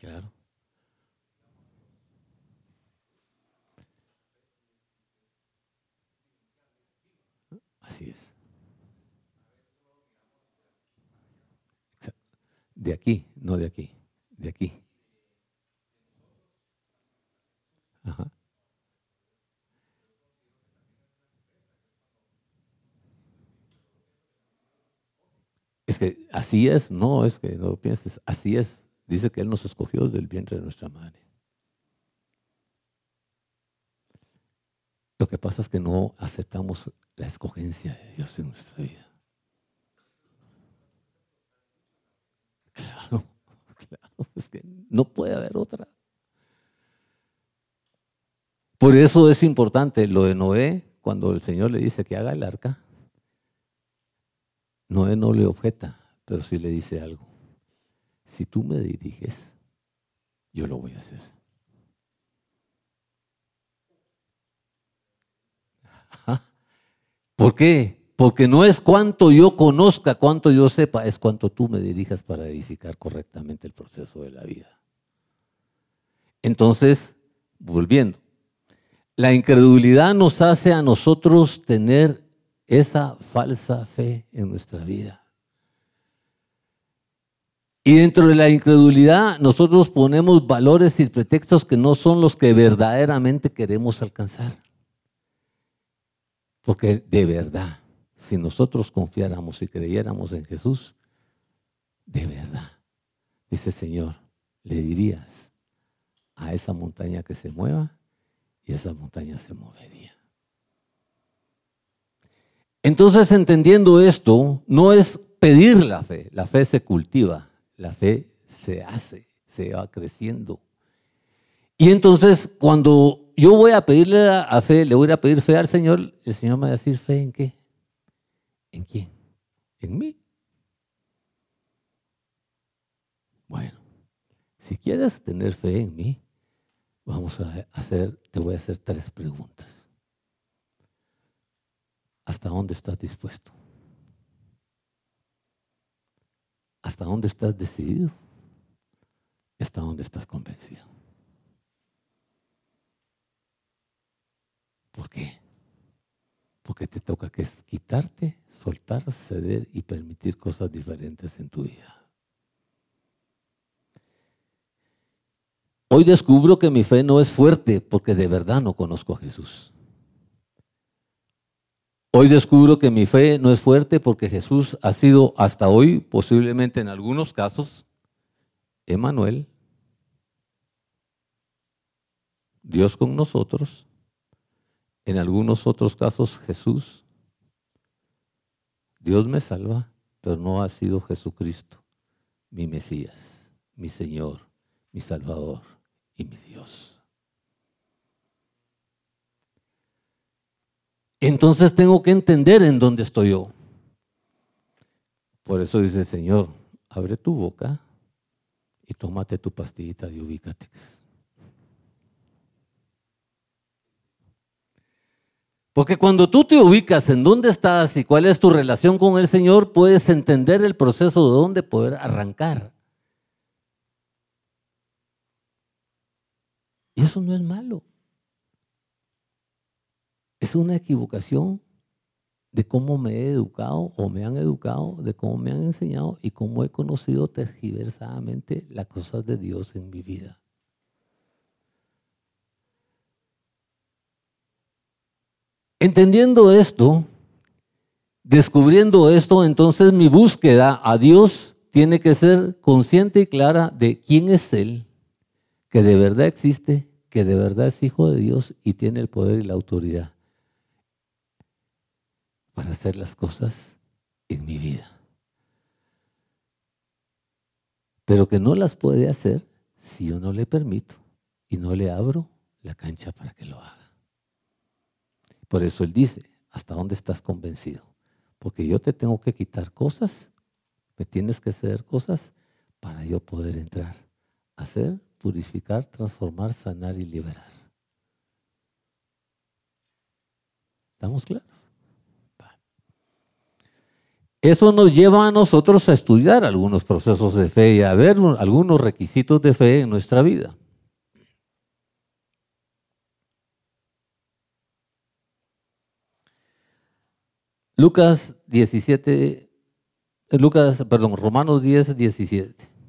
Claro. Así es. De aquí, no de aquí, de aquí. Ajá. Es que así es, no es que no pienses, así es. Dice que Él nos escogió del vientre de nuestra madre. Lo que pasa es que no aceptamos la escogencia de Dios en nuestra vida. Claro, claro, es que no puede haber otra. Por eso es importante lo de Noé, cuando el Señor le dice que haga el arca, Noé no le objeta, pero sí le dice algo. Si tú me diriges, yo lo voy a hacer. ¿Por qué? Porque no es cuánto yo conozca, cuánto yo sepa, es cuánto tú me dirijas para edificar correctamente el proceso de la vida. Entonces, volviendo, la incredulidad nos hace a nosotros tener esa falsa fe en nuestra vida. Y dentro de la incredulidad nosotros ponemos valores y pretextos que no son los que verdaderamente queremos alcanzar. Porque de verdad, si nosotros confiáramos y creyéramos en Jesús, de verdad, dice Señor, le dirías a esa montaña que se mueva y esa montaña se movería. Entonces, entendiendo esto, no es pedir la fe, la fe se cultiva, la fe se hace, se va creciendo. Y entonces, cuando yo voy a pedirle a fe, le voy a pedir fe al Señor, el Señor me va a decir, ¿fe en qué? ¿En quién? En mí. Bueno, si quieres tener fe en mí, vamos a hacer, te voy a hacer tres preguntas. ¿Hasta dónde estás dispuesto? ¿Hasta dónde estás decidido? ¿Hasta dónde estás convencido? ¿Por qué? Porque te toca que es quitarte, soltar, ceder y permitir cosas diferentes en tu vida. Hoy descubro que mi fe no es fuerte porque de verdad no conozco a Jesús. Hoy descubro que mi fe no es fuerte porque Jesús ha sido hasta hoy, posiblemente en algunos casos, Emanuel, Dios con nosotros, en algunos otros casos Jesús, Dios me salva, pero no ha sido Jesucristo, mi Mesías, mi Señor, mi Salvador y mi Dios. Entonces tengo que entender en dónde estoy yo. Por eso dice Señor, abre tu boca y tómate tu pastillita de ubícatex. Porque cuando tú te ubicas en dónde estás y cuál es tu relación con el Señor, puedes entender el proceso de dónde poder arrancar. Y eso no es malo es una equivocación de cómo me he educado o me han educado, de cómo me han enseñado y cómo he conocido tergiversadamente las cosas de Dios en mi vida. Entendiendo esto, descubriendo esto, entonces mi búsqueda a Dios tiene que ser consciente y clara de quién es Él, que de verdad existe, que de verdad es hijo de Dios y tiene el poder y la autoridad para hacer las cosas en mi vida. Pero que no las puede hacer si yo no le permito y no le abro la cancha para que lo haga. Por eso él dice, ¿hasta dónde estás convencido? Porque yo te tengo que quitar cosas, me tienes que ceder cosas para yo poder entrar, hacer, purificar, transformar, sanar y liberar. ¿Estamos claros? Eso nos lleva a nosotros a estudiar algunos procesos de fe y a ver algunos requisitos de fe en nuestra vida. Lucas 17, Lucas, perdón, Romanos 10, 17.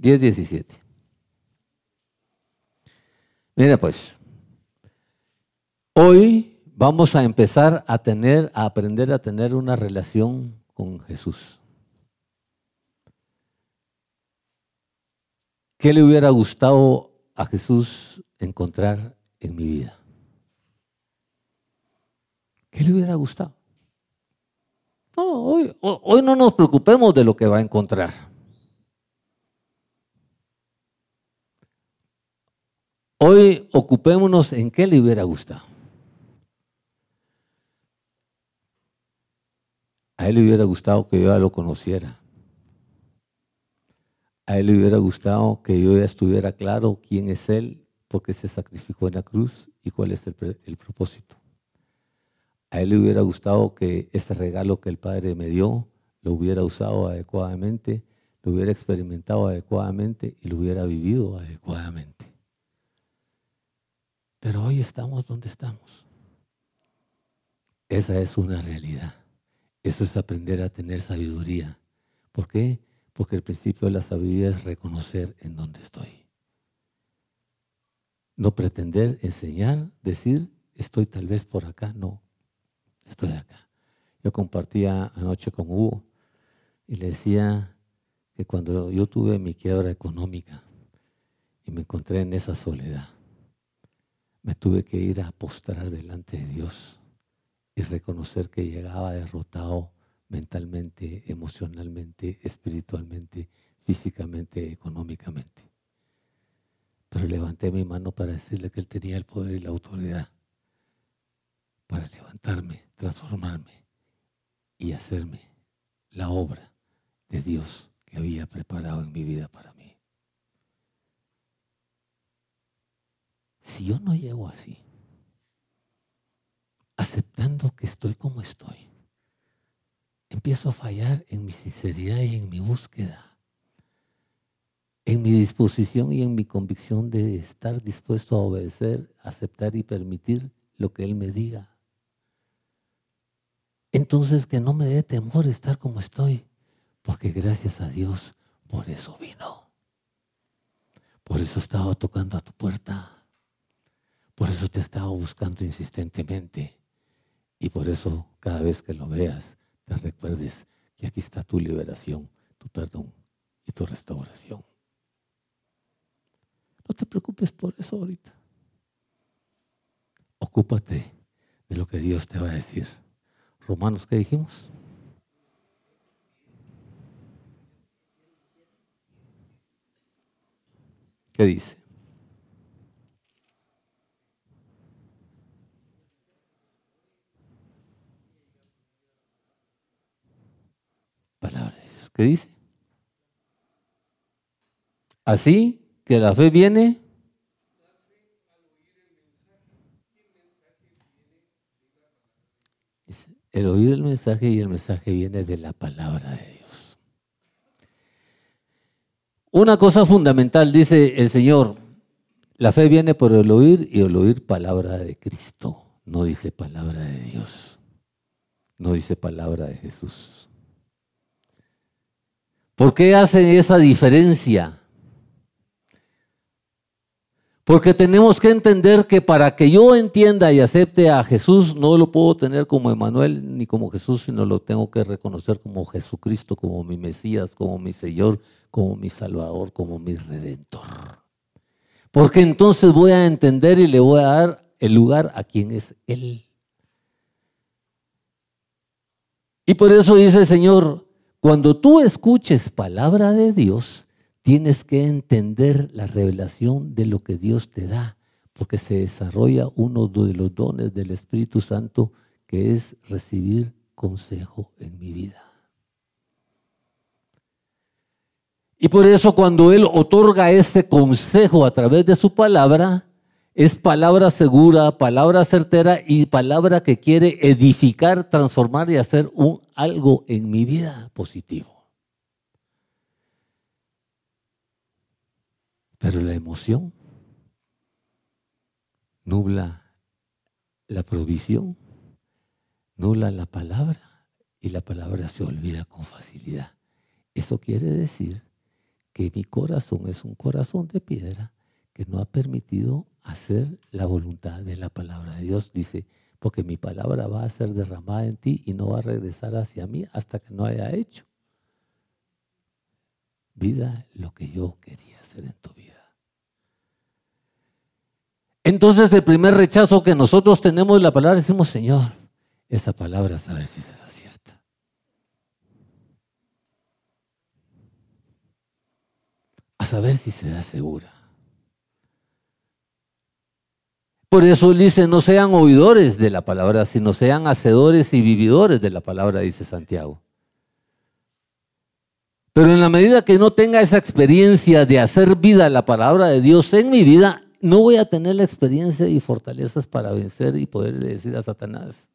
Diez, diecisiete. Mira pues, hoy vamos a empezar a tener, a aprender a tener una relación con Jesús. ¿Qué le hubiera gustado a Jesús encontrar en mi vida? ¿Qué le hubiera gustado? No, hoy, hoy no nos preocupemos de lo que va a encontrar. Hoy ocupémonos en qué le hubiera gustado. A él le hubiera gustado que yo ya lo conociera. A él le hubiera gustado que yo ya estuviera claro quién es él, por qué se sacrificó en la cruz y cuál es el, el propósito. A él le hubiera gustado que este regalo que el Padre me dio lo hubiera usado adecuadamente, lo hubiera experimentado adecuadamente y lo hubiera vivido adecuadamente. Pero hoy estamos donde estamos. Esa es una realidad. Eso es aprender a tener sabiduría. ¿Por qué? Porque el principio de la sabiduría es reconocer en dónde estoy. No pretender enseñar, decir, estoy tal vez por acá. No, estoy acá. Yo compartía anoche con Hugo y le decía que cuando yo tuve mi quiebra económica y me encontré en esa soledad, me tuve que ir a postrar delante de Dios y reconocer que llegaba derrotado mentalmente, emocionalmente, espiritualmente, físicamente, económicamente. Pero levanté mi mano para decirle que Él tenía el poder y la autoridad para levantarme, transformarme y hacerme la obra de Dios que había preparado en mi vida para mí. Si yo no llego así, aceptando que estoy como estoy, empiezo a fallar en mi sinceridad y en mi búsqueda, en mi disposición y en mi convicción de estar dispuesto a obedecer, aceptar y permitir lo que Él me diga. Entonces que no me dé temor estar como estoy, porque gracias a Dios por eso vino. Por eso estaba tocando a tu puerta. Por eso te he estado buscando insistentemente. Y por eso cada vez que lo veas, te recuerdes que aquí está tu liberación, tu perdón y tu restauración. No te preocupes por eso ahorita. Ocúpate de lo que Dios te va a decir. Romanos, ¿qué dijimos? ¿Qué dice? Palabras. ¿Qué dice? Así que la fe viene el oír el mensaje y el mensaje viene de la palabra de Dios. Una cosa fundamental, dice el Señor, la fe viene por el oír y el oír palabra de Cristo, no dice palabra de Dios, no dice palabra de Jesús. ¿Por qué hacen esa diferencia? Porque tenemos que entender que para que yo entienda y acepte a Jesús, no lo puedo tener como Emanuel ni como Jesús, sino lo tengo que reconocer como Jesucristo, como mi Mesías, como mi Señor, como mi Salvador, como mi Redentor. Porque entonces voy a entender y le voy a dar el lugar a quien es Él. Y por eso dice el Señor, cuando tú escuches palabra de Dios, tienes que entender la revelación de lo que Dios te da, porque se desarrolla uno de los dones del Espíritu Santo que es recibir consejo en mi vida. Y por eso cuando Él otorga ese consejo a través de su palabra, es palabra segura, palabra certera y palabra que quiere edificar, transformar y hacer algo en mi vida positivo. Pero la emoción nubla la provisión, nubla la palabra y la palabra se olvida con facilidad. Eso quiere decir que mi corazón es un corazón de piedra que no ha permitido hacer la voluntad de la palabra de Dios. Dice, porque mi palabra va a ser derramada en ti y no va a regresar hacia mí hasta que no haya hecho vida lo que yo quería hacer en tu vida. Entonces el primer rechazo que nosotros tenemos de la palabra decimos, Señor, esa palabra a saber si será cierta. A saber si será segura. Por eso dice, no sean oidores de la palabra, sino sean hacedores y vividores de la palabra, dice Santiago. Pero en la medida que no tenga esa experiencia de hacer vida la palabra de Dios en mi vida, no voy a tener la experiencia y fortalezas para vencer y poder decir a Satanás,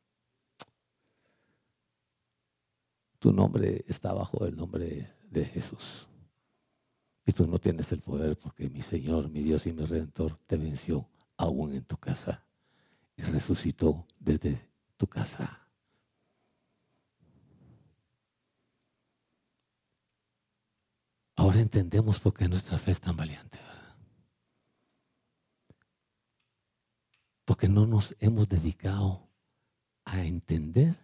tu nombre está bajo el nombre de Jesús. Y tú no tienes el poder porque mi Señor, mi Dios y mi Redentor te venció aún en tu casa y resucitó desde tu casa. Ahora entendemos por qué nuestra fe es tan valiente, ¿verdad? Porque no nos hemos dedicado a entender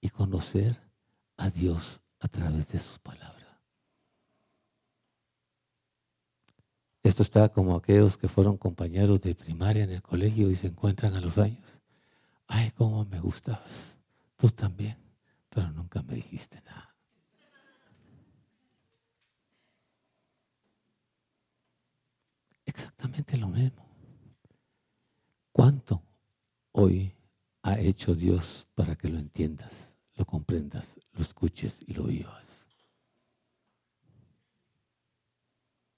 y conocer a Dios a través de sus palabras. Esto está como aquellos que fueron compañeros de primaria en el colegio y se encuentran a los años. Ay, cómo me gustabas. Tú también, pero nunca me dijiste nada. Exactamente lo mismo. ¿Cuánto hoy ha hecho Dios para que lo entiendas, lo comprendas, lo escuches y lo vivas?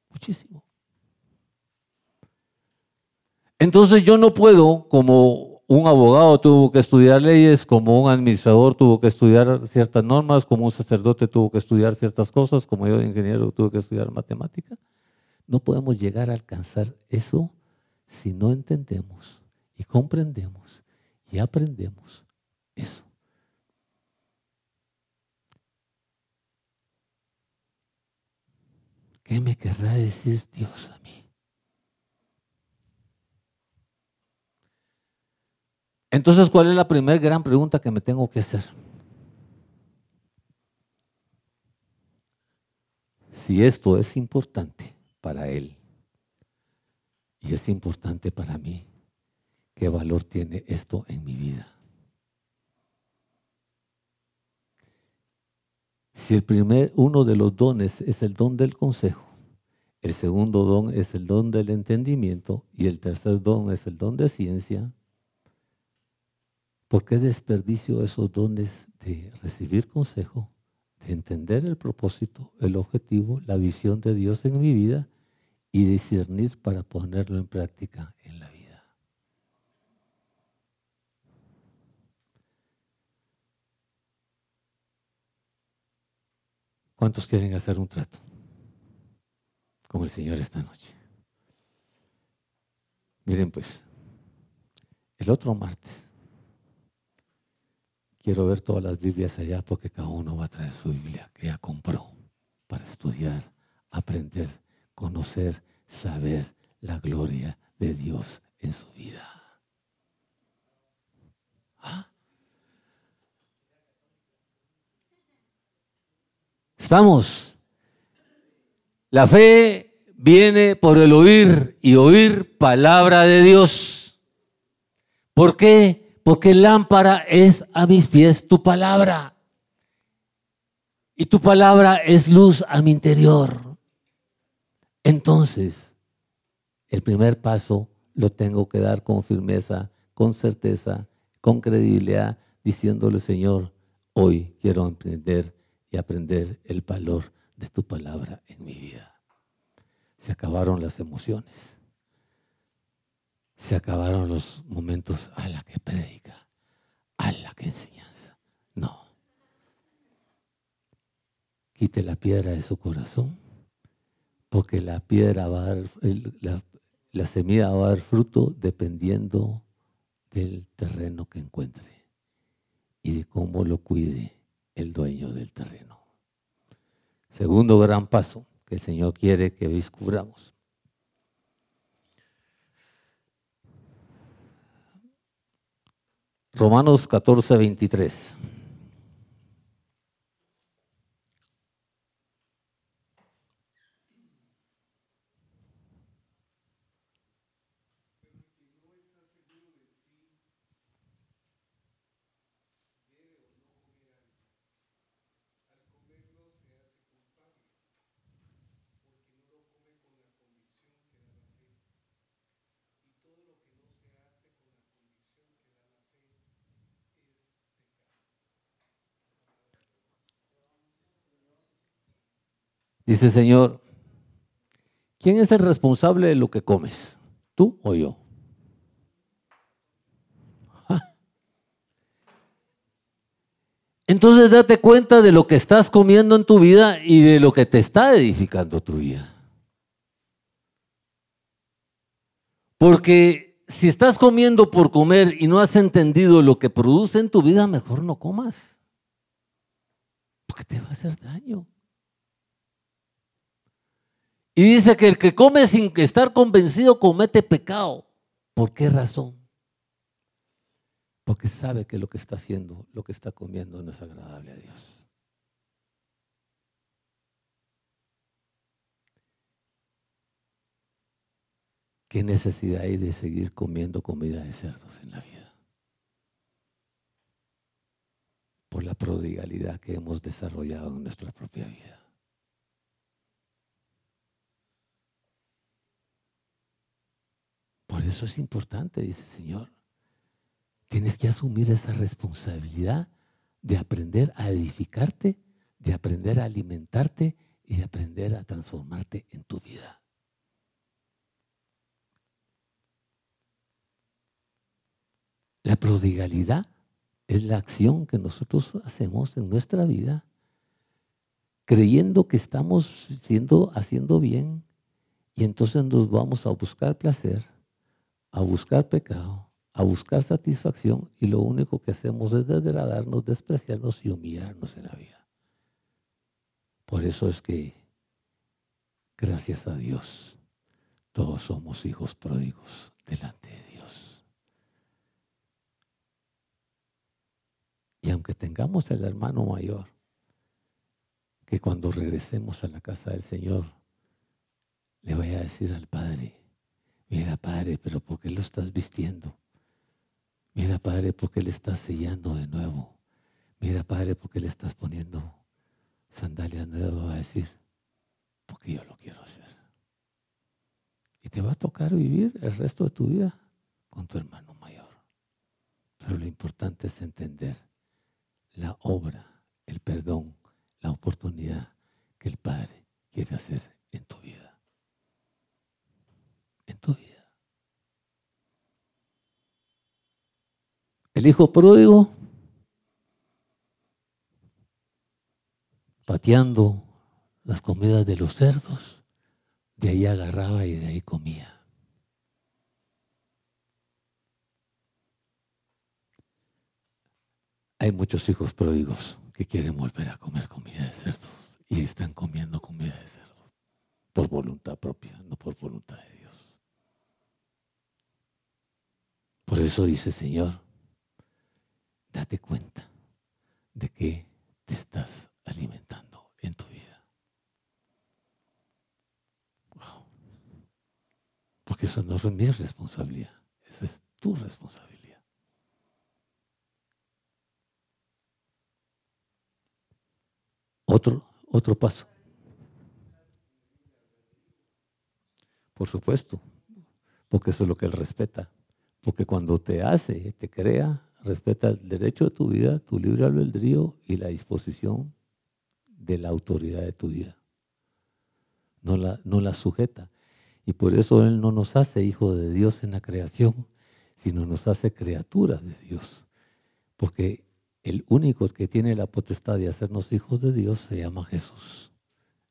Muchísimo. Entonces yo no puedo, como un abogado tuvo que estudiar leyes, como un administrador tuvo que estudiar ciertas normas, como un sacerdote tuvo que estudiar ciertas cosas, como yo ingeniero tuve que estudiar matemática, no podemos llegar a alcanzar eso si no entendemos y comprendemos y aprendemos eso. ¿Qué me querrá decir Dios a mí? Entonces, ¿cuál es la primera gran pregunta que me tengo que hacer? Si esto es importante para Él y es importante para mí, ¿qué valor tiene esto en mi vida? Si el primer, uno de los dones es el don del consejo, el segundo don es el don del entendimiento y el tercer don es el don de ciencia, ¿Por qué desperdicio esos dones de recibir consejo, de entender el propósito, el objetivo, la visión de Dios en mi vida y discernir para ponerlo en práctica en la vida? ¿Cuántos quieren hacer un trato con el Señor esta noche? Miren pues, el otro martes Quiero ver todas las Biblias allá porque cada uno va a traer su Biblia que ya compró para estudiar, aprender, conocer, saber la gloria de Dios en su vida. ¿Ah? Estamos. La fe viene por el oír y oír palabra de Dios. ¿Por qué? Porque lámpara es a mis pies tu palabra. Y tu palabra es luz a mi interior. Entonces, el primer paso lo tengo que dar con firmeza, con certeza, con credibilidad, diciéndole, Señor, hoy quiero emprender y aprender el valor de tu palabra en mi vida. Se acabaron las emociones. Se acabaron los momentos a la que predica, a la que enseñanza. No. Quite la piedra de su corazón, porque la piedra va a dar, la, la semilla va a dar fruto dependiendo del terreno que encuentre y de cómo lo cuide el dueño del terreno. Segundo gran paso que el Señor quiere que descubramos. Romanos 14, 23. Dice Señor, ¿quién es el responsable de lo que comes? ¿Tú o yo? Entonces date cuenta de lo que estás comiendo en tu vida y de lo que te está edificando tu vida. Porque si estás comiendo por comer y no has entendido lo que produce en tu vida, mejor no comas. Porque te va a hacer daño. Y dice que el que come sin estar convencido comete pecado. ¿Por qué razón? Porque sabe que lo que está haciendo, lo que está comiendo no es agradable a Dios. ¿Qué necesidad hay de seguir comiendo comida de cerdos en la vida? Por la prodigalidad que hemos desarrollado en nuestra propia vida. Eso es importante, dice el Señor. Tienes que asumir esa responsabilidad de aprender a edificarte, de aprender a alimentarte y de aprender a transformarte en tu vida. La prodigalidad es la acción que nosotros hacemos en nuestra vida, creyendo que estamos siendo, haciendo bien, y entonces nos vamos a buscar placer, a buscar pecado, a buscar satisfacción y lo único que hacemos es degradarnos, despreciarnos y humillarnos en la vida. Por eso es que, gracias a Dios, todos somos hijos pródigos delante de Dios. Y aunque tengamos el hermano mayor, que cuando regresemos a la casa del Señor, le vaya a decir al Padre, Mira, Padre, pero ¿por qué lo estás vistiendo? Mira, Padre, ¿por qué le estás sellando de nuevo? Mira, Padre, ¿por qué le estás poniendo sandalias nuevas? Va a decir, porque yo lo quiero hacer. Y te va a tocar vivir el resto de tu vida con tu hermano mayor. Pero lo importante es entender la obra, el perdón, la oportunidad que el Padre quiere hacer en tu vida en tu vida. El hijo pródigo pateando las comidas de los cerdos, de ahí agarraba y de ahí comía. Hay muchos hijos pródigos que quieren volver a comer comida de cerdos y están comiendo comida de cerdo por voluntad propia, no por voluntad de Dios. Por eso dice Señor, date cuenta de que te estás alimentando en tu vida. Wow. Porque eso no es mi responsabilidad, esa es tu responsabilidad. Otro, otro paso. Por supuesto, porque eso es lo que Él respeta. Porque cuando te hace, te crea, respeta el derecho de tu vida, tu libre albedrío y la disposición de la autoridad de tu vida. No la, no la sujeta. Y por eso Él no nos hace hijos de Dios en la creación, sino nos hace criaturas de Dios. Porque el único que tiene la potestad de hacernos hijos de Dios se llama Jesús.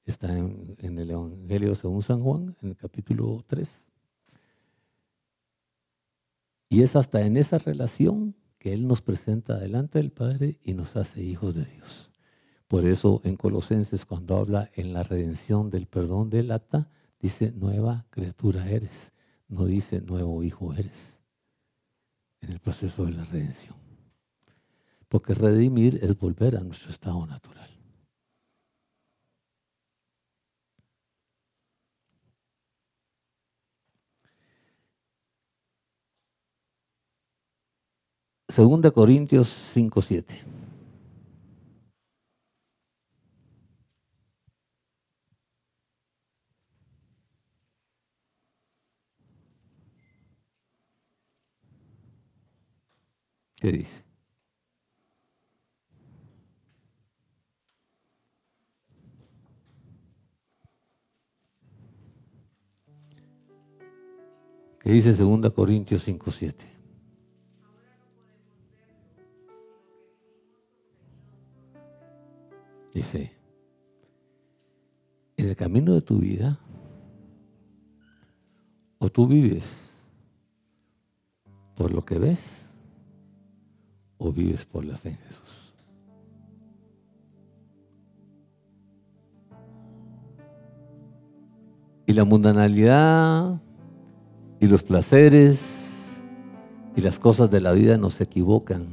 Está en, el Evangelio según San Juan, en el capítulo 3. Y es hasta en esa relación que Él nos presenta delante del Padre y nos hace hijos de Dios. Por eso en Colosenses, cuando habla en la redención del perdón del acta, dice nueva criatura eres, no dice nuevo hijo eres, en el proceso de la redención. Porque redimir es volver a nuestro estado natural. Segunda Corintios 5.7. ¿Qué dice? ¿Qué dice 2 Corintios 5.7? Dice, en el camino de tu vida, o tú vives por lo que ves, o vives por la fe en Jesús. Y la mundanalidad y los placeres y las cosas de la vida nos equivocan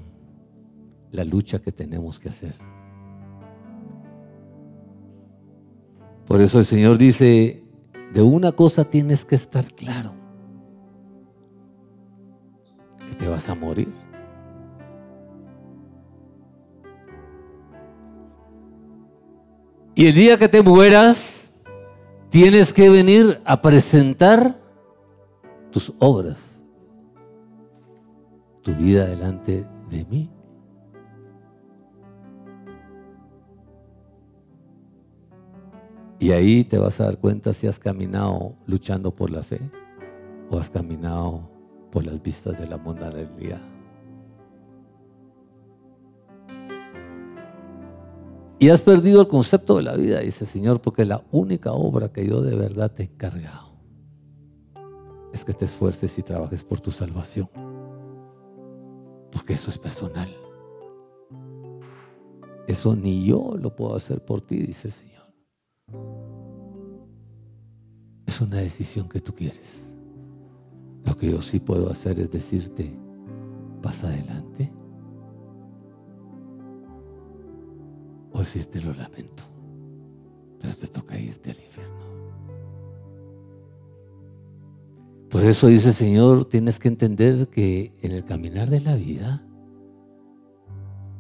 la lucha que tenemos que hacer. Por eso el Señor dice, de una cosa tienes que estar claro, que te vas a morir. Y el día que te mueras, tienes que venir a presentar tus obras, tu vida delante de mí. Y ahí te vas a dar cuenta si has caminado luchando por la fe o has caminado por las vistas de la mundanalidad. Y has perdido el concepto de la vida, dice Señor, porque la única obra que yo de verdad te he encargado es que te esfuerces y trabajes por tu salvación. Porque eso es personal. Eso ni yo lo puedo hacer por ti, dice Señor. Es una decisión que tú quieres. Lo que yo sí puedo hacer es decirte, pasa adelante. O decirte lo lamento, pero te toca irte al infierno. Por eso dice Señor, tienes que entender que en el caminar de la vida,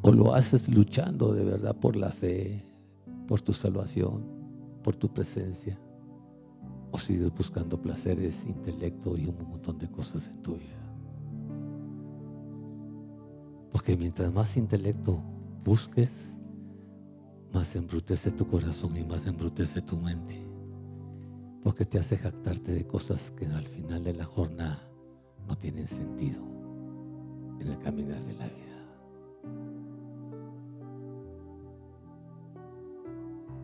o lo haces luchando de verdad por la fe, por tu salvación, por tu presencia o sigues buscando placeres, intelecto y un montón de cosas en tu vida. Porque mientras más intelecto busques, más embrutece tu corazón y más embrutece tu mente. Porque te hace jactarte de cosas que al final de la jornada no tienen sentido en el caminar de la vida.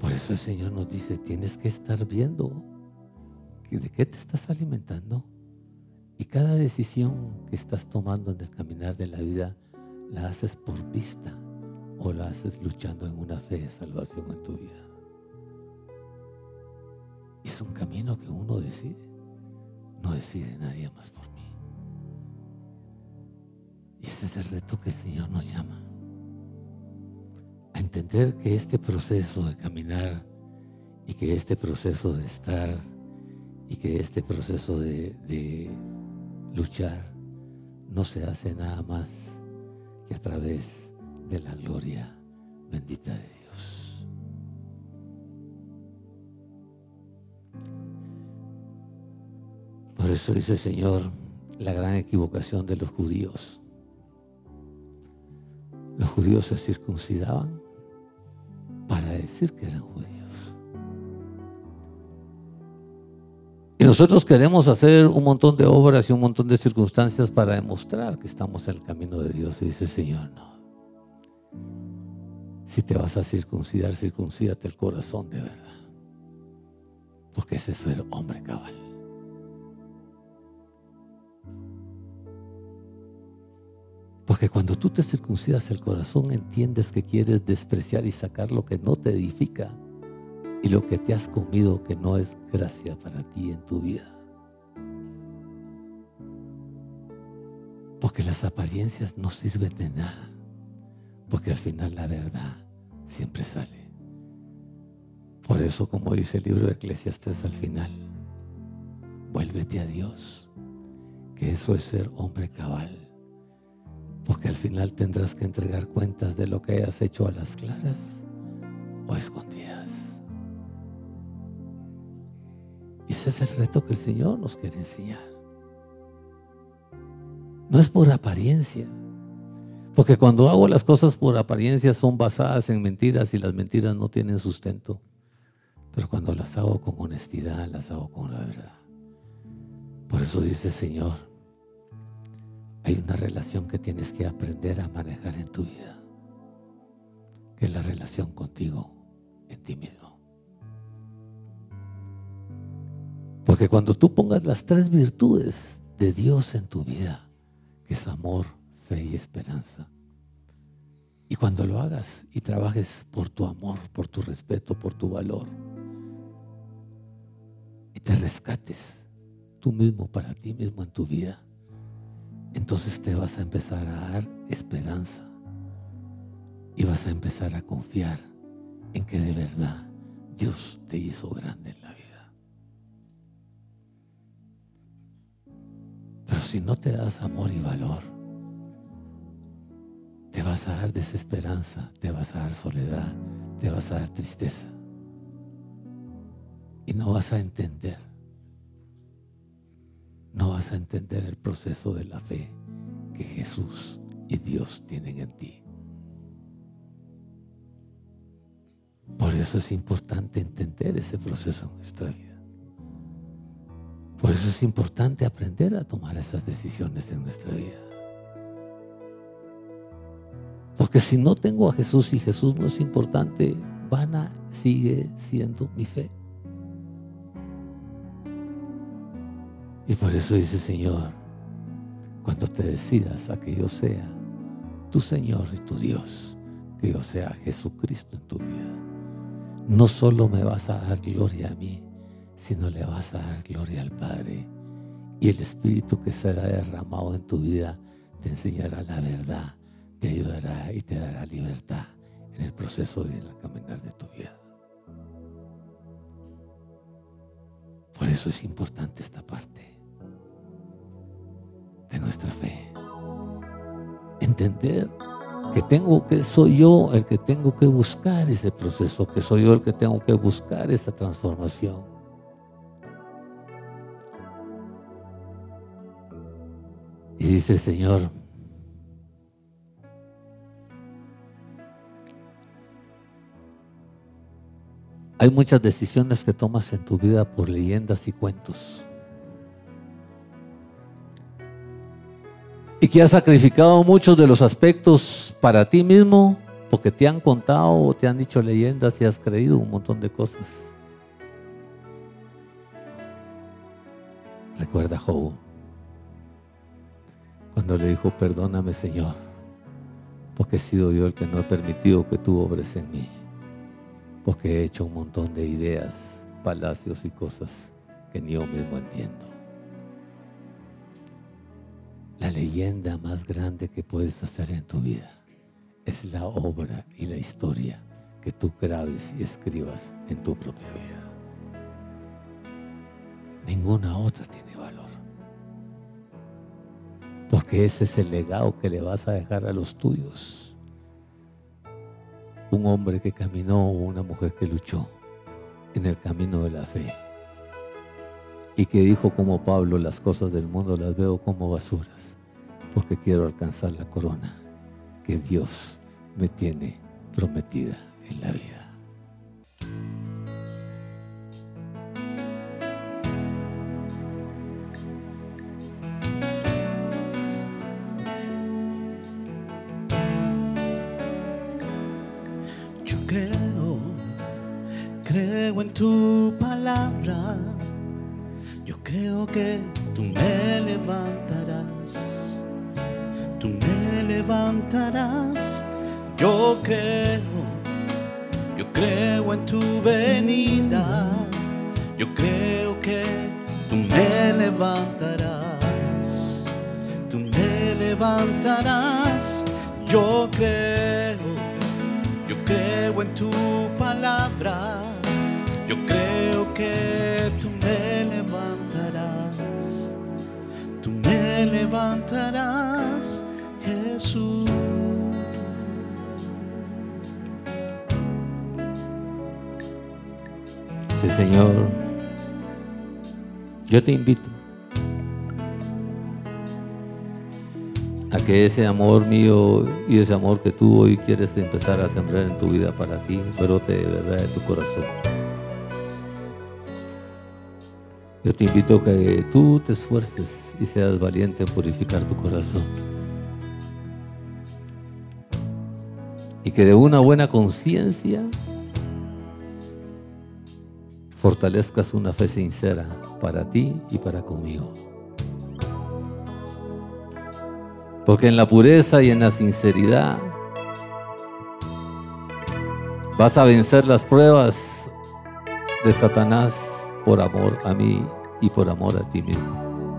Por eso el Señor nos dice, tienes que estar viendo de qué te estás alimentando. Y cada decisión que estás tomando en el caminar de la vida, la haces por vista o la haces luchando en una fe de salvación en tu vida. Es un camino que uno decide. No decide nadie más por mí. Y ese es el reto que el Señor nos llama a entender que este proceso de caminar y que este proceso de estar y que este proceso de, luchar no se hace nada más que a través de la gloria bendita de Dios. Por eso dice Señor, la gran equivocación de los judíos. Los judíos se circuncidaban para decir que eran judíos. Y nosotros queremos hacer un montón de obras y un montón de circunstancias para demostrar que estamos en el camino de Dios. Y dice, Señor, no. Si te vas a circuncidar, circuncídate el corazón de verdad. Porque ese es ser hombre cabal. Porque cuando tú te circuncidas el corazón, entiendes que quieres despreciar y sacar lo que no te edifica y lo que te has comido que no es gracia para ti en tu vida. Porque las apariencias no sirven de nada. Porque al final la verdad siempre sale. Por eso, como dice el libro de Eclesiastes al final, vuélvete a Dios, que eso es ser hombre cabal. Porque al final tendrás que entregar cuentas de lo que hayas hecho a las claras o escondidas. Y ese es el reto que el Señor nos quiere enseñar. No es por apariencia. Porque cuando hago las cosas por apariencia son basadas en mentiras y las mentiras no tienen sustento. Pero cuando las hago con honestidad, las hago con la verdad. Por eso dice el Señor, hay una relación que tienes que aprender a manejar en tu vida, que es la relación contigo, en ti mismo. Porque cuando tú pongas las tres virtudes de Dios en tu vida, que es amor, fe y esperanza, y cuando lo hagas y trabajes por tu amor, por tu respeto, por tu valor, y te rescates tú mismo para ti mismo en tu vida, entonces te vas a empezar a dar esperanza y vas a empezar a confiar en que de verdad Dios te hizo grande en la vida. Pero si no te das amor y valor, te vas a dar desesperanza, te vas a dar soledad, te vas a dar tristeza. Y no vas a entender, no vas a entender el proceso de la fe que Jesús y Dios tienen en ti. Por eso es importante entender ese proceso en nuestra vida. Por eso es importante aprender a tomar esas decisiones en nuestra vida. Porque si no tengo a Jesús y Jesús no es importante, vana sigue siendo mi fe. Y por eso dice Señor, cuando te decidas a que yo sea tu Señor y tu Dios, que yo sea Jesucristo en tu vida, no solo me vas a dar gloria a mí, sino le vas a dar gloria al Padre. Y el Espíritu que será derramado en tu vida te enseñará la verdad, te ayudará y te dará libertad en el proceso de caminar de tu vida. Por eso es importante esta parte de nuestra fe. Entender que tengo que soy yo el que tengo que buscar ese proceso, que soy yo el que tengo que buscar esa transformación. Y dice el Señor, hay muchas decisiones que tomas en tu vida por leyendas y cuentos. Y que has sacrificado muchos de los aspectos para ti mismo porque te han contado o te han dicho leyendas y has creído un montón de cosas. Recuerda Job cuando le dijo, perdóname Señor, porque he sido yo el que no he permitido que tú obres en mí, porque he hecho un montón de ideas, palacios y cosas que ni yo mismo entiendo. La leyenda más grande que puedes hacer en tu vida es la obra y la historia que tú grabes y escribas en tu propia vida. Ninguna otra tiene porque ese es el legado que le vas a dejar a los tuyos. Un hombre que caminó o una mujer que luchó en el camino de la fe. Y que dijo como Pablo, las cosas del mundo las veo como basuras, porque quiero alcanzar la corona que Dios me tiene prometida en la vida. Yo te invito a que ese amor mío y ese amor que tú hoy quieres empezar a sembrar en tu vida para ti, brote de verdad de tu corazón. Yo te invito a que tú te esfuerces y seas valiente en purificar tu corazón. Y que de una buena conciencia fortalezcas una fe sincera para ti y para conmigo. Porque en la pureza y en la sinceridad vas a vencer las pruebas de Satanás por amor a mí y por amor a ti mismo.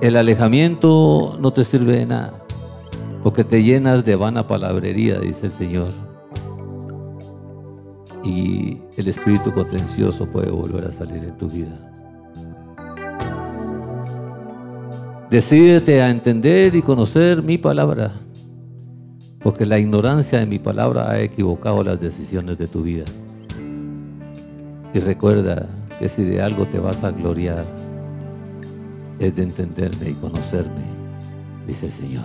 El alejamiento no te sirve de nada, porque te llenas de vana palabrería, dice el Señor. Y el espíritu contencioso puede volver a salir en tu vida. Decídete a entender y conocer mi palabra, porque la ignorancia de mi palabra ha equivocado las decisiones de tu vida. Y recuerda que si de algo te vas a gloriar, es de entenderme y conocerme, dice el Señor.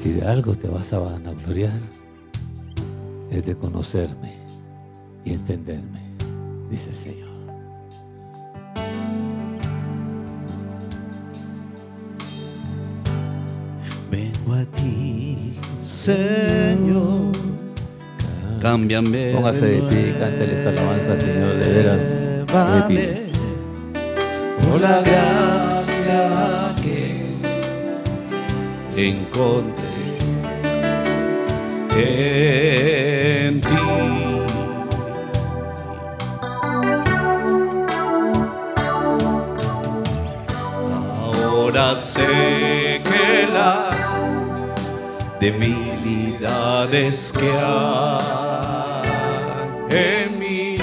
Si de algo te vas a vanagloriar, es de conocerme y entenderme, dice el Señor. Vengo a ti, Señor. Cámbiame. Póngase de pie y cántele esta alabanza, Señor, de veras. pido. Llévame por la gracia que encontré en ti. Ahora sé que la debilidades que hay en mí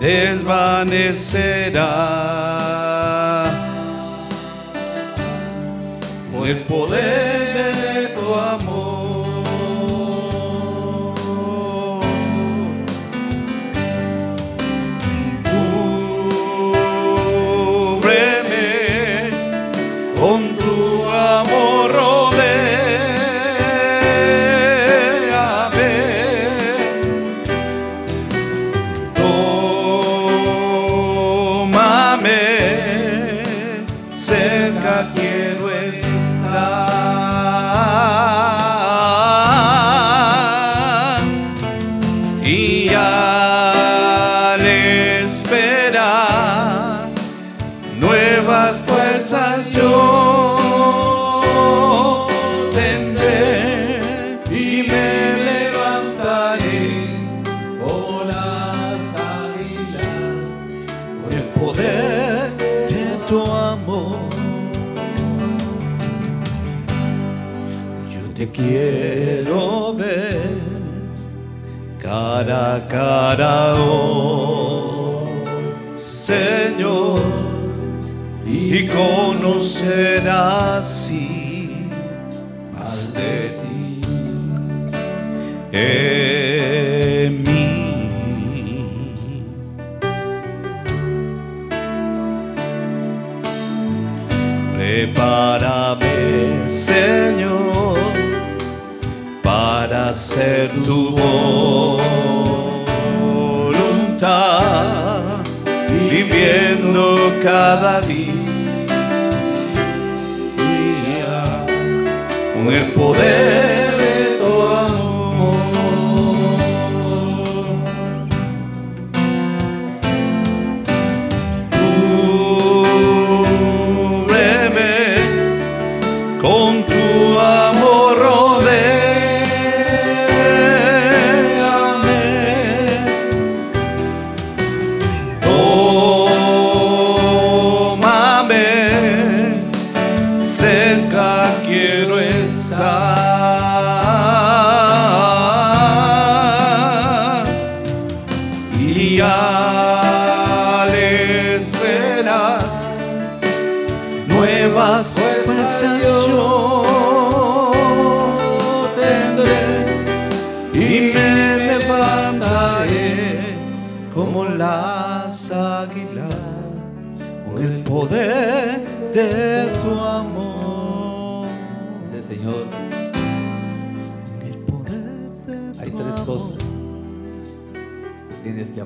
desvanecerá el poder cara, oh, Señor, y conocerás sí, más de ti en mí. Prepárame, Señor, para ser tu voz viviendo cada día. Con el poder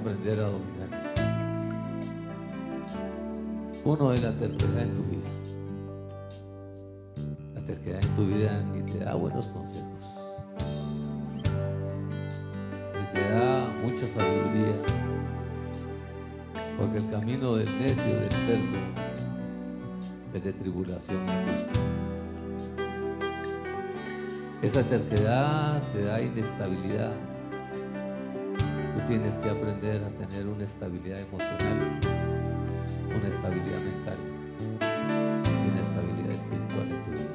aprender a dominar. Uno es la terquedad en tu vida. La terquedad en tu vida ni te da buenos consejos, ni te da mucha sabiduría, porque el camino del necio, del terco, es de tribulación y angustia. Esa terquedad te da inestabilidad. Tienes que aprender a tener una estabilidad emocional, una estabilidad mental y una estabilidad espiritual en tu vida.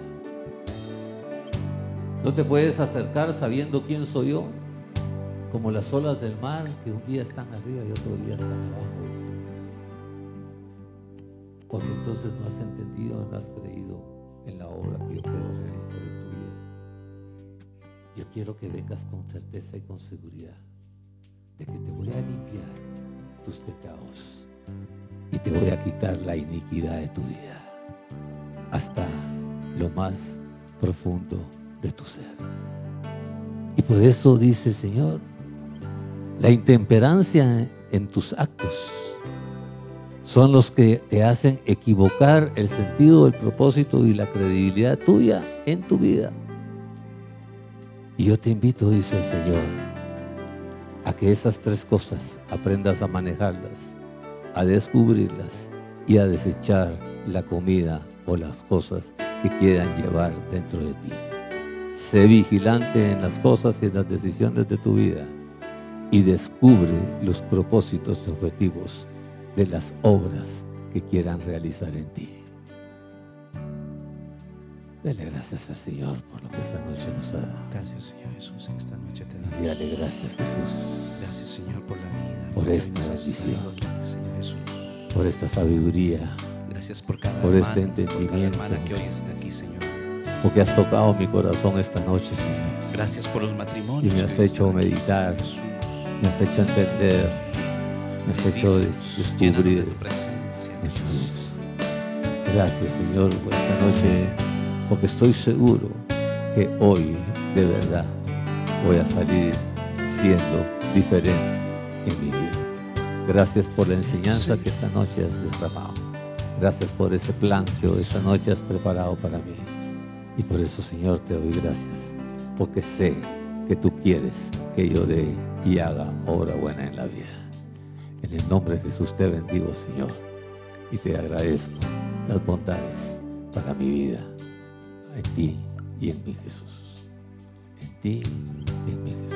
No te puedes acercar sabiendo quién soy yo, como las olas del mar que un día están arriba y otro día están abajo. Porque entonces no has entendido, no has creído en la obra que yo quiero realizar en tu vida. Yo quiero que vengas con certeza y con seguridad de que te voy a limpiar tus pecados y te voy a quitar la iniquidad de tu vida hasta lo más profundo de tu ser. Y por eso dice Señor, la intemperancia en tus actos son los que te hacen equivocar el sentido, el propósito y la credibilidad tuya en tu vida. Y yo te invito, dice el Señor, a que esas tres cosas aprendas a manejarlas, a descubrirlas y a desechar la comida o las cosas que quieran llevar dentro de ti. Sé vigilante en las cosas y en las decisiones de tu vida y descubre los propósitos y objetivos de las obras que quieran realizar en ti. Dele gracias al Señor por lo que esta noche nos ha dado. Gracias, Señor Jesús, en esta noche te Y damos. dale gracias Jesús Gracias, Señor, por la vida. Por esta bendición. Señor Jesús. por esta sabiduría, Gracias por cada Por este hermano, por cada entendimiento. que hoy está aquí, Señor. porque has tocado mi corazón esta noche, Señor. Gracias por los matrimonios. Y me has que hecho aquí, meditar. Me has hecho entender, me has hecho llénanos de descubrir. tu presencia. Gracias, Señor, por esta noche, porque estoy seguro que hoy, de verdad, voy a salir siendo diferente en mi vida. Gracias por la enseñanza que esta noche has derramado. Gracias por ese plan que hoy esta noche has preparado para mí. Y por eso, Señor, te doy gracias, porque sé que tú quieres que yo dé y haga obra buena en la vida. En el nombre de Jesús te bendigo, Señor, y te agradezco las bondades para mi vida, en ti y en mi Jesús. En ti y en mi Jesús.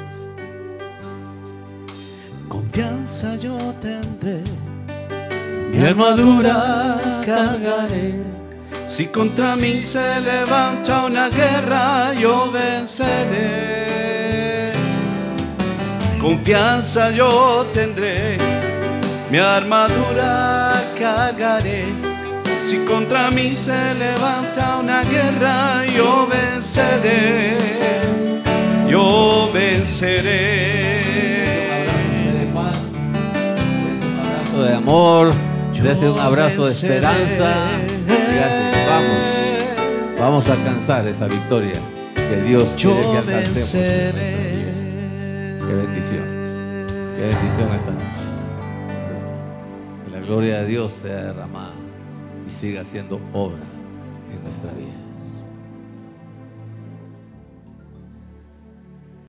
Confianza yo tendré, mi armadura cargaré. Si contra mí se levanta una guerra, yo venceré. Confianza yo tendré, mi armadura cargaré. Si contra mí se levanta una guerra, yo venceré. Yo venceré. de paz, un abrazo de amor, desde un abrazo de esperanza. Gracias, vamos. Vamos a alcanzar esa victoria que Dios quiere que alcancemos. Qué bendición. Qué bendición esta noche. Que la gloria de Dios sea derramada siga haciendo obra en nuestra vida.